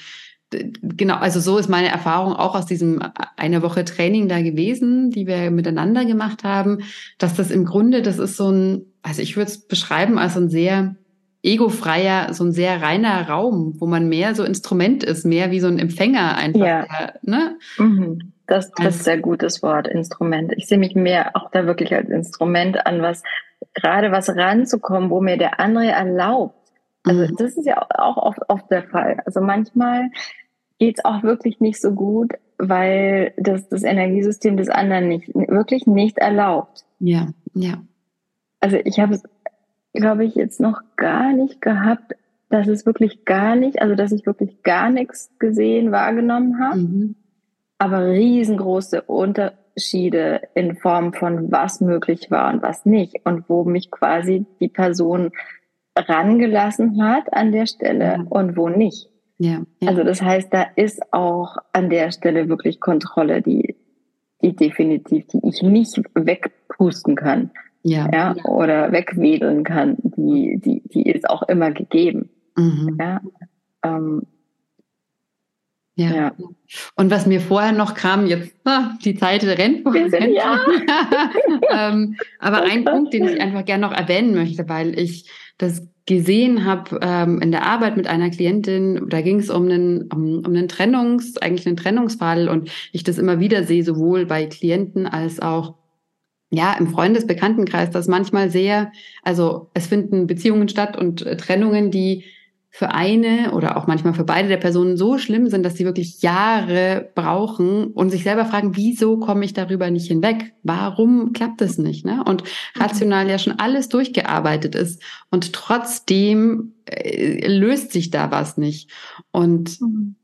genau, also so ist meine Erfahrung auch aus diesem eine Woche Training da gewesen, die wir miteinander gemacht haben, dass das im Grunde, das ist so ein, also ich würde es beschreiben als ein sehr egofreier, so ein sehr reiner Raum, wo man mehr so Instrument ist, mehr wie so ein Empfänger einfach. Ja. Ne? Mhm. Das, das ist ein gutes Wort, Instrument. Ich sehe mich mehr auch da wirklich als Instrument an, was gerade was ranzukommen, wo mir der andere erlaubt. Also mhm. das ist ja auch oft, oft der Fall. Also manchmal geht's auch wirklich nicht so gut, weil das, das Energiesystem des anderen nicht wirklich nicht erlaubt. Ja, ja. Also ich habe es glaube ich, jetzt noch gar nicht gehabt, dass es wirklich gar nicht, also dass ich wirklich gar nichts gesehen, wahrgenommen habe. Mhm. Aber riesengroße Unterschiede in Form von was möglich war und was nicht. Und wo mich quasi die Person rangelassen hat an der Stelle ja. und wo nicht. Ja, ja, Also das heißt, da ist auch an der Stelle wirklich Kontrolle, die, die definitiv, die ich nicht wegpusten kann. Ja. ja oder wegwedeln kann, die, die, die ist auch immer gegeben. Mhm. Ja. Ähm, ja. ja. Und was mir vorher noch kam, jetzt, ah, die Zeit rennt vor. Ja. ähm, aber ein Punkt, den ich einfach gerne noch erwähnen möchte, weil ich das gesehen habe ähm, in der Arbeit mit einer Klientin, da ging es um einen, um, um einen Trennungs, eigentlich einen Trennungsfall und ich das immer wieder sehe, sowohl bei Klienten als auch ja, im Freundesbekanntenkreis, dass manchmal sehr, also es finden Beziehungen statt und äh, Trennungen, die für eine oder auch manchmal für beide der Personen so schlimm sind, dass sie wirklich Jahre brauchen und sich selber fragen, wieso komme ich darüber nicht hinweg? Warum klappt es nicht? Ne? Und mhm. rational ja schon alles durchgearbeitet ist und trotzdem äh, löst sich da was nicht. Und mhm.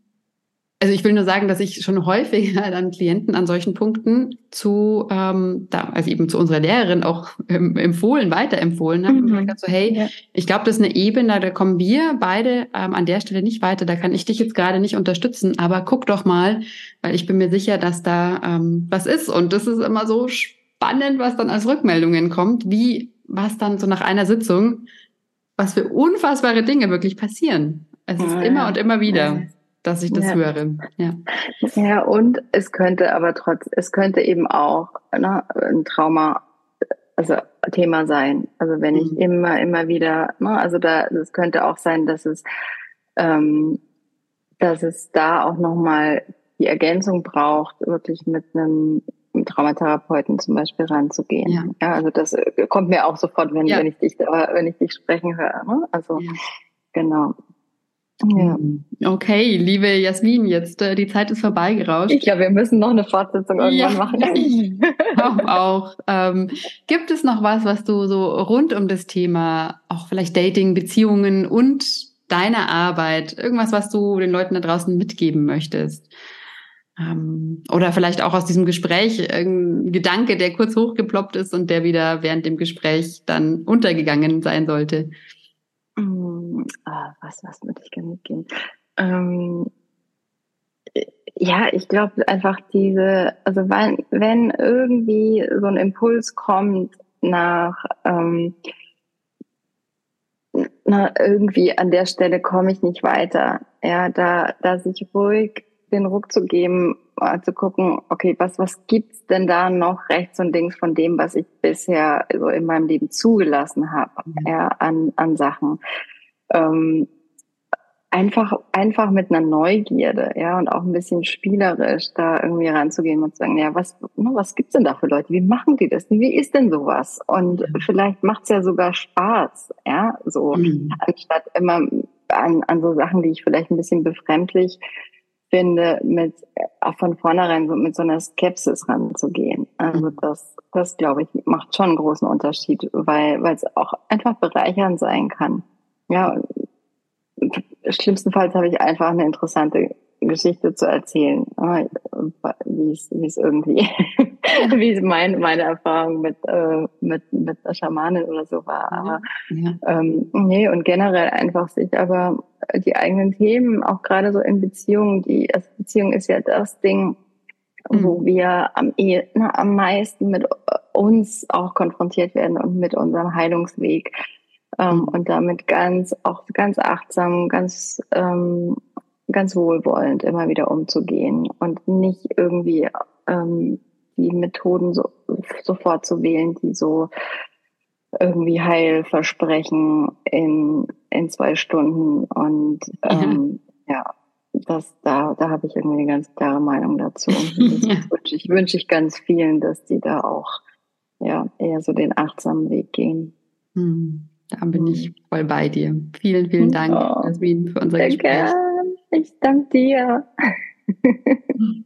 Also ich will nur sagen, dass ich schon häufiger dann Klienten an solchen Punkten zu, ähm, da, also eben zu unserer Lehrerin auch ähm, empfohlen, weiterempfohlen habe. Mhm. Gesagt so, hey, ja. ich glaube, das ist eine Ebene, da kommen wir beide ähm, an der Stelle nicht weiter. Da kann ich dich jetzt gerade nicht unterstützen, aber guck doch mal, weil ich bin mir sicher, dass da ähm, was ist. Und das ist immer so spannend, was dann als Rückmeldungen kommt, wie was dann so nach einer Sitzung, was für unfassbare Dinge wirklich passieren. Es ist ja, immer und immer wieder. Ja dass ich das ja. höre. Ja. ja, und es könnte aber trotz, es könnte eben auch ne, ein Trauma, also Thema sein. Also wenn ich mhm. immer, immer wieder, ne, also da, es könnte auch sein, dass es, ähm, dass es da auch nochmal die Ergänzung braucht, wirklich mit einem Traumatherapeuten zum Beispiel ranzugehen. Ja. ja also das kommt mir auch sofort, wenn, ja. wenn ich dich, wenn ich dich sprechen höre. Ne? Also genau. Ja. Okay, liebe Jasmin, jetzt äh, die Zeit ist vorbeigerauscht. Ich glaube, wir müssen noch eine Fortsetzung irgendwann ja, machen. Glaube auch. Ähm, gibt es noch was, was du so rund um das Thema, auch vielleicht Dating, Beziehungen und deine Arbeit, irgendwas, was du den Leuten da draußen mitgeben möchtest? Ähm, oder vielleicht auch aus diesem Gespräch ein Gedanke, der kurz hochgeploppt ist und der wieder während dem Gespräch dann untergegangen sein sollte. Ah, was, was würde ich gerne mitgeben? Ähm, ja, ich glaube einfach diese, also wenn, wenn irgendwie so ein Impuls kommt nach, ähm, na, irgendwie an der Stelle komme ich nicht weiter, ja, da, da sich ruhig den Ruck zu geben, zu gucken, okay, was, was gibt's denn da noch rechts und links von dem, was ich bisher so in meinem Leben zugelassen habe, mhm. ja, an, an Sachen. Ähm, einfach, einfach mit einer Neugierde, ja, und auch ein bisschen spielerisch da irgendwie ranzugehen und zu sagen, ja, was, was gibt's denn da für Leute? Wie machen die das? Wie ist denn sowas? Und vielleicht macht's ja sogar Spaß, ja, so, mhm. anstatt immer an, an so Sachen, die ich vielleicht ein bisschen befremdlich finde, mit auch von vornherein so mit so einer Skepsis ranzugehen. Also mhm. das, das glaube ich, macht schon einen großen Unterschied, weil weil es auch einfach bereichernd sein kann. Ja, schlimmstenfalls habe ich einfach eine interessante Geschichte zu erzählen, wie es wie es irgendwie, wie es mein, meine Erfahrung mit äh, mit mit der Schamanin oder so war. Aber ja. ähm, nee und generell einfach sich aber die eigenen Themen auch gerade so in Beziehungen, die also Beziehung ist ja das Ding, mhm. wo wir am eh, na, am meisten mit uns auch konfrontiert werden und mit unserem Heilungsweg ähm, mhm. und damit ganz auch ganz achtsam, ganz ähm, ganz wohlwollend immer wieder umzugehen und nicht irgendwie ähm, die Methoden so, sofort zu wählen, die so irgendwie heil versprechen in, in zwei Stunden. Und ähm, ja. ja, das, da, da habe ich irgendwie eine ganz klare Meinung dazu. ja. wünsche ich, wünsche ich ganz vielen, dass die da auch ja, eher so den achtsamen Weg gehen. Hm, da bin ich hm. voll bei dir. Vielen, vielen Dank, oh, Jasmin, für unser Gespräch. Ich danke dir.